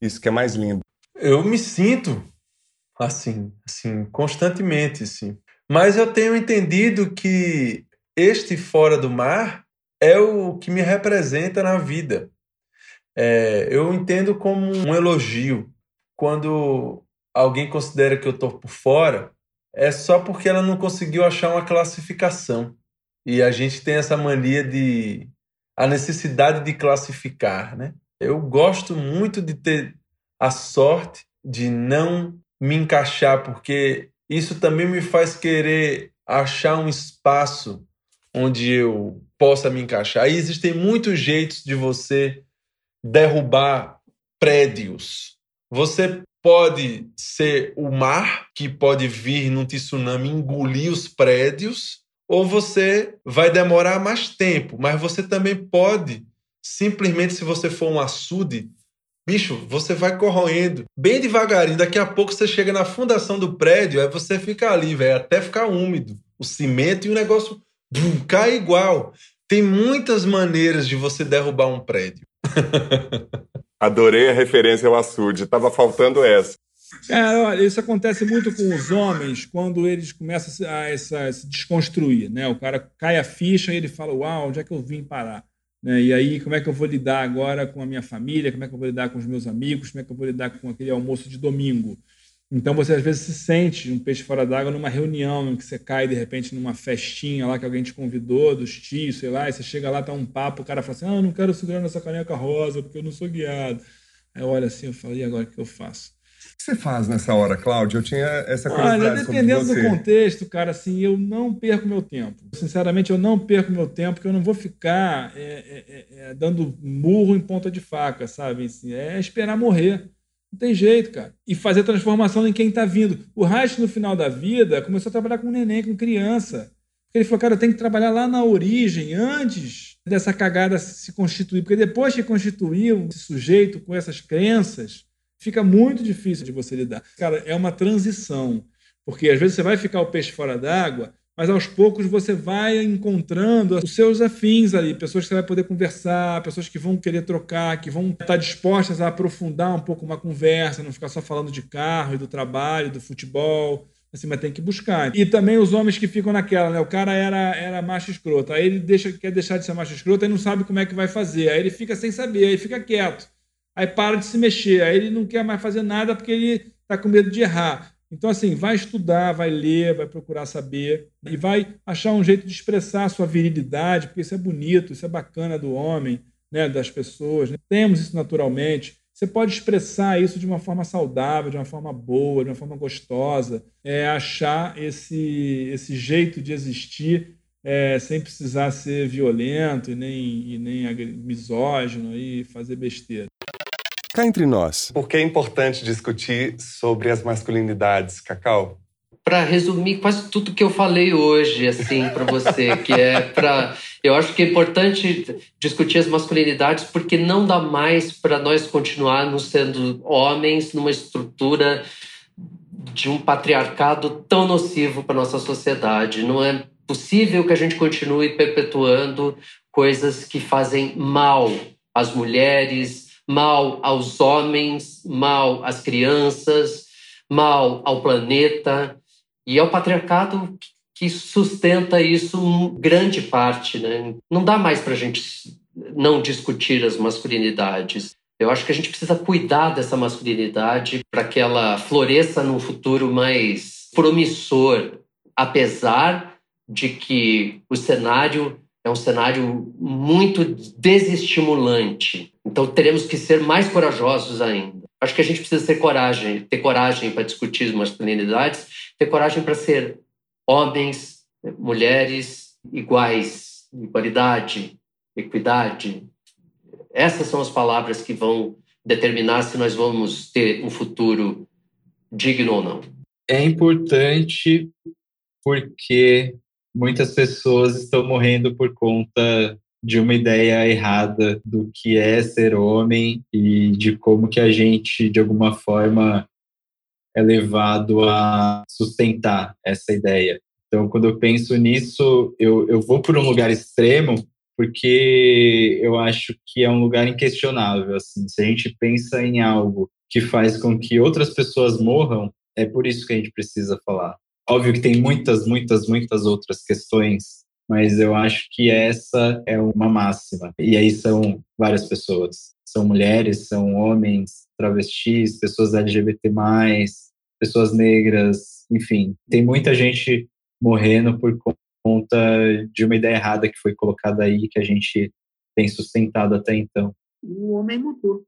Isso que é mais lindo. Eu me sinto assim, assim, constantemente, assim. Mas eu tenho entendido que este fora do mar é o que me representa na vida. É, eu entendo como um elogio. Quando alguém considera que eu estou por fora, é só porque ela não conseguiu achar uma classificação. E a gente tem essa mania de a necessidade de classificar, né? Eu gosto muito de ter a sorte de não me encaixar, porque isso também me faz querer achar um espaço onde eu possa me encaixar. E existem muitos jeitos de você derrubar prédios. Você pode ser o mar que pode vir num tsunami engolir os prédios, ou você vai demorar mais tempo, mas você também pode, simplesmente se você for um açude, bicho, você vai corroendo bem devagarinho, daqui a pouco você chega na fundação do prédio, aí você fica ali, velho, até ficar úmido, o cimento e o negócio bum, cai igual. Tem muitas maneiras de você derrubar um prédio. Adorei a referência ao açude, tava faltando essa. É, isso acontece muito com os homens quando eles começam a, a, a, se desconstruir, né? O cara cai a ficha e ele fala, uau, onde é que eu vim parar? Né? E aí, como é que eu vou lidar agora com a minha família? Como é que eu vou lidar com os meus amigos? Como é que eu vou lidar com aquele almoço de domingo? Então você às vezes se sente um peixe fora d'água numa reunião em que você cai de repente numa festinha lá que alguém te convidou, dos tios, sei lá, e você chega lá, tá um papo, o cara fala assim: Ah, eu não quero segurar nessa caneca rosa porque eu não sou guiado. Aí eu olho assim, eu falo, e agora o que eu faço? O que você faz nessa hora, Cláudio? Eu tinha essa curiosidade Olha, dependendo do contexto, cara, assim, eu não perco meu tempo. Sinceramente, eu não perco meu tempo, porque eu não vou ficar é, é, é, é dando murro em ponta de faca, sabe? Assim, é esperar morrer. Não tem jeito, cara. E fazer transformação em quem está vindo. O Reich, no final da vida, começou a trabalhar com neném, com criança. Ele falou, cara, eu tenho que trabalhar lá na origem, antes dessa cagada se constituir. Porque depois que constituir esse sujeito com essas crenças, fica muito difícil de você lidar. Cara, é uma transição. Porque às vezes você vai ficar o peixe fora d'água, mas aos poucos você vai encontrando os seus afins ali, pessoas que você vai poder conversar, pessoas que vão querer trocar, que vão estar dispostas a aprofundar um pouco uma conversa, não ficar só falando de carro e do trabalho, do futebol. Assim, mas tem que buscar. E também os homens que ficam naquela, né? O cara era, era macho escroto. Aí ele deixa, quer deixar de ser macho escroto, aí não sabe como é que vai fazer. Aí ele fica sem saber, aí fica quieto. Aí para de se mexer. Aí ele não quer mais fazer nada porque ele está com medo de errar. Então, assim, vai estudar, vai ler, vai procurar saber e vai achar um jeito de expressar a sua virilidade, porque isso é bonito, isso é bacana do homem, né, das pessoas. Né? Temos isso naturalmente. Você pode expressar isso de uma forma saudável, de uma forma boa, de uma forma gostosa. É achar esse, esse jeito de existir é, sem precisar ser violento e nem, e nem misógino e fazer besteira. Cá entre nós. Por que é importante discutir sobre as masculinidades, Cacau? Para resumir quase tudo que eu falei hoje, assim, para você, que é para. Eu acho que é importante discutir as masculinidades porque não dá mais para nós continuarmos sendo homens numa estrutura de um patriarcado tão nocivo para nossa sociedade. Não é possível que a gente continue perpetuando coisas que fazem mal às mulheres, mal aos homens, mal às crianças, mal ao planeta e ao patriarcado que sustenta isso grande parte, né? Não dá mais para a gente não discutir as masculinidades. Eu acho que a gente precisa cuidar dessa masculinidade para que ela floresça num futuro mais promissor, apesar de que o cenário é um cenário muito desestimulante. Então teremos que ser mais corajosos ainda. Acho que a gente precisa ter coragem, ter coragem para discutir as masculinidades, ter coragem para ser homens, mulheres iguais, igualdade, equidade. Essas são as palavras que vão determinar se nós vamos ter um futuro digno ou não. É importante porque muitas pessoas estão morrendo por conta de uma ideia errada do que é ser homem e de como que a gente, de alguma forma, é levado a sustentar essa ideia. Então, quando eu penso nisso, eu, eu vou por um lugar extremo porque eu acho que é um lugar inquestionável. Assim, se a gente pensa em algo que faz com que outras pessoas morram, é por isso que a gente precisa falar. Óbvio que tem muitas, muitas, muitas outras questões, mas eu acho que essa é uma máxima. E aí são várias pessoas. São mulheres, são homens, travestis, pessoas LGBT+, pessoas negras, enfim. Tem muita gente morrendo por conta de uma ideia errada que foi colocada aí, que a gente tem sustentado até então. O homem mudou.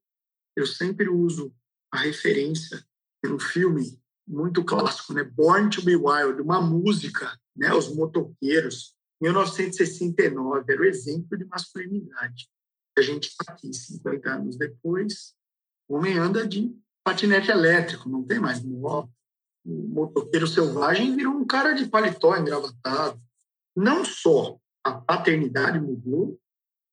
Eu sempre uso a referência pelo filme muito clássico, né? Born to be Wild, uma música, né? Os motoqueiros, 1969, era o exemplo de masculinidade. A gente está aqui, 50 anos depois, o homem anda de patinete elétrico, não tem mais moto. O motoqueiro selvagem virou um cara de paletó engravatado. Não só a paternidade mudou,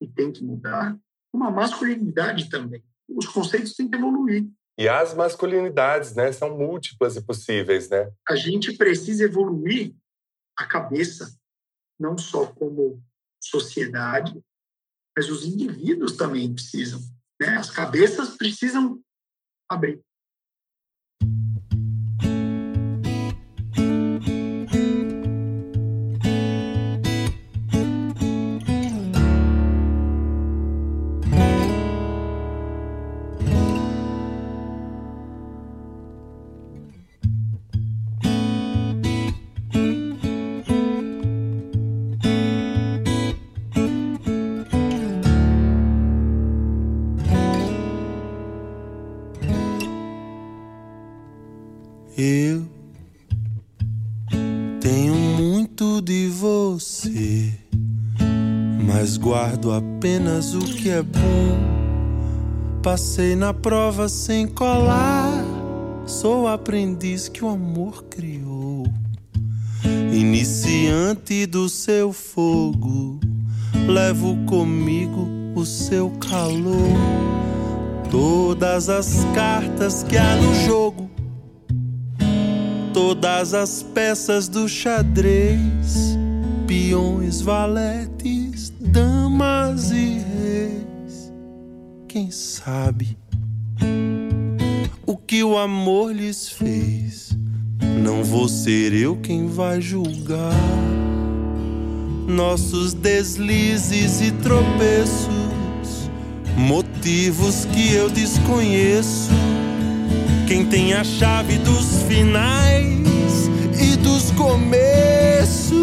e tem que mudar, como a masculinidade também. Os conceitos têm que evoluir. E as masculinidades, né, são múltiplas e possíveis, né? A gente precisa evoluir a cabeça, não só como sociedade, mas os indivíduos também precisam, né? As cabeças precisam abrir. Apenas o que é bom. Passei na prova sem colar, sou aprendiz que o amor criou. Iniciante do seu fogo, levo comigo o seu calor. Todas as cartas que há no jogo todas as peças do xadrez, peões, valetes, damas Quem sabe o que o amor lhes fez? Não vou ser eu quem vai julgar nossos deslizes e tropeços, motivos que eu desconheço quem tem a chave dos finais e dos começos.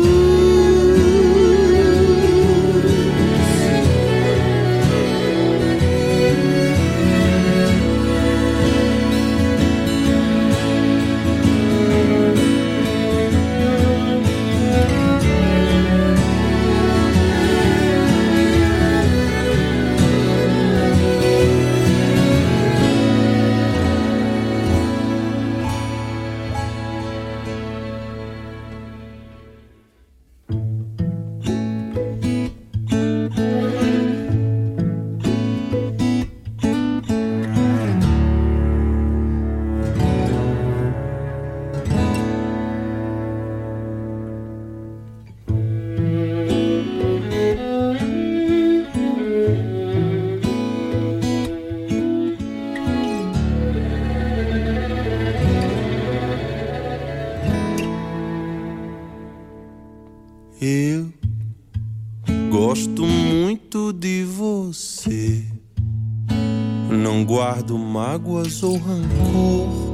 Ou rancor.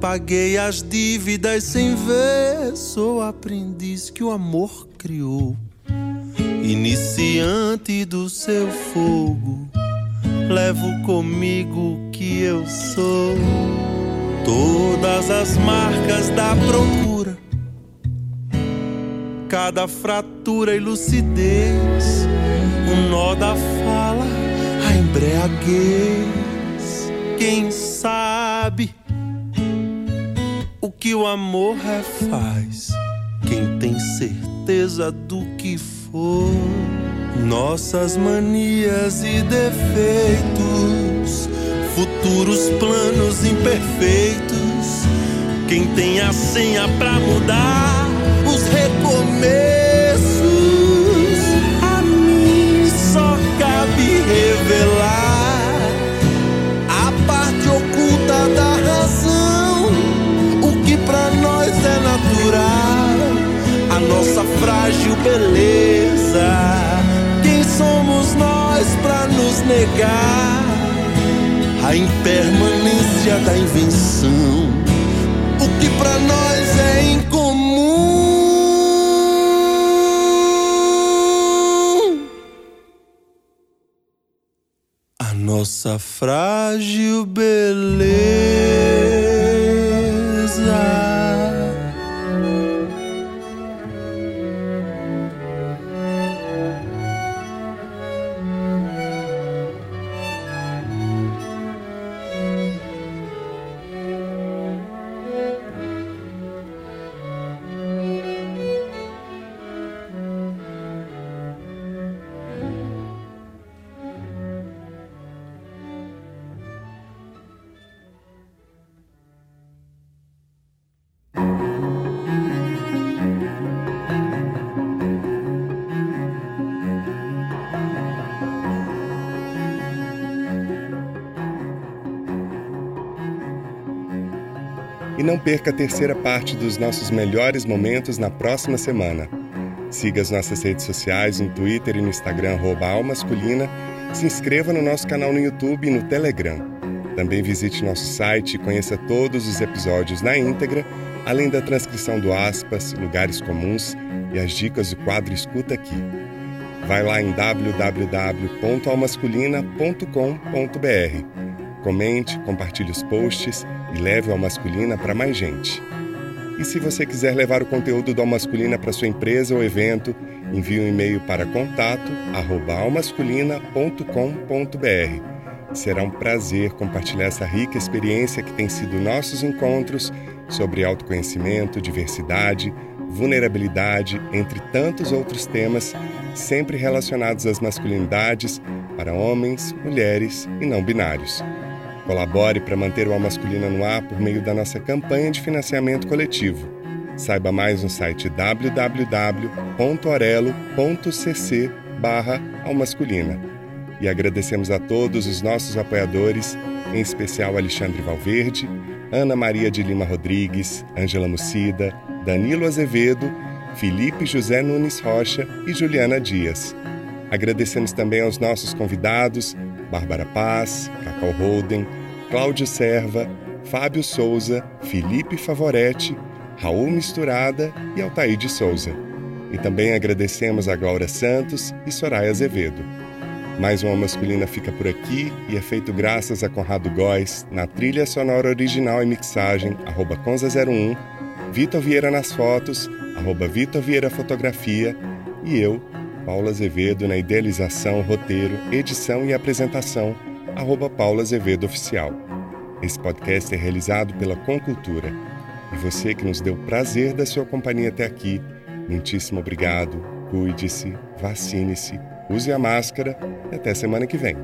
Paguei as dívidas sem ver, sou aprendiz que o amor criou. Iniciante do seu fogo, levo comigo o que eu sou. Todas as marcas da procura, cada fratura e lucidez, um nó da fala, a embriaguez quem sabe o que o amor refaz? Quem tem certeza do que for? Nossas manias e defeitos, futuros planos imperfeitos. Quem tem a senha pra mudar os recomeços? A mim só cabe revelar nossa frágil beleza. Quem somos nós para nos negar a impermanência da invenção? O que para nós é incomum. A nossa frágil beleza. Não perca a terceira parte dos nossos melhores momentos na próxima semana. Siga as nossas redes sociais no Twitter e no Instagram @almasculina. Se inscreva no nosso canal no YouTube e no Telegram. Também visite nosso site e conheça todos os episódios na íntegra, além da transcrição do aspas, lugares comuns e as dicas do quadro Escuta Aqui. Vai lá em www.almasculina.com.br comente, compartilhe os posts e leve o Alma Masculina para mais gente. E se você quiser levar o conteúdo do Alma Masculina para sua empresa ou evento, envie um e-mail para contato@almasculina.com.br. Será um prazer compartilhar essa rica experiência que tem sido nossos encontros sobre autoconhecimento, diversidade, vulnerabilidade, entre tantos outros temas, sempre relacionados às masculinidades para homens, mulheres e não binários. Colabore para manter o Alma Masculina no ar por meio da nossa campanha de financiamento coletivo. Saiba mais no site www.orelo.cc barra almasculina. E agradecemos a todos os nossos apoiadores, em especial Alexandre Valverde, Ana Maria de Lima Rodrigues, Ângela Mucida, Danilo Azevedo, Felipe José Nunes Rocha e Juliana Dias. Agradecemos também aos nossos convidados, Bárbara Paz, Cacau Holden, Cláudio Serva, Fábio Souza, Felipe Favoretti, Raul Misturada e Altair de Souza. E também agradecemos a Glória Santos e Soraya Azevedo. Mais uma masculina fica por aqui e é feito graças a Conrado Góes na trilha sonora original e mixagem, arroba Conza01, Vitor Vieira nas fotos, arroba Vitor Vieira Fotografia e eu, Paula Azevedo, na idealização, roteiro, edição e apresentação, arroba Paula Azevedo Oficial. Esse podcast é realizado pela Concultura. E você que nos deu prazer da sua companhia até aqui, muitíssimo obrigado, cuide-se, vacine-se, use a máscara e até semana que vem.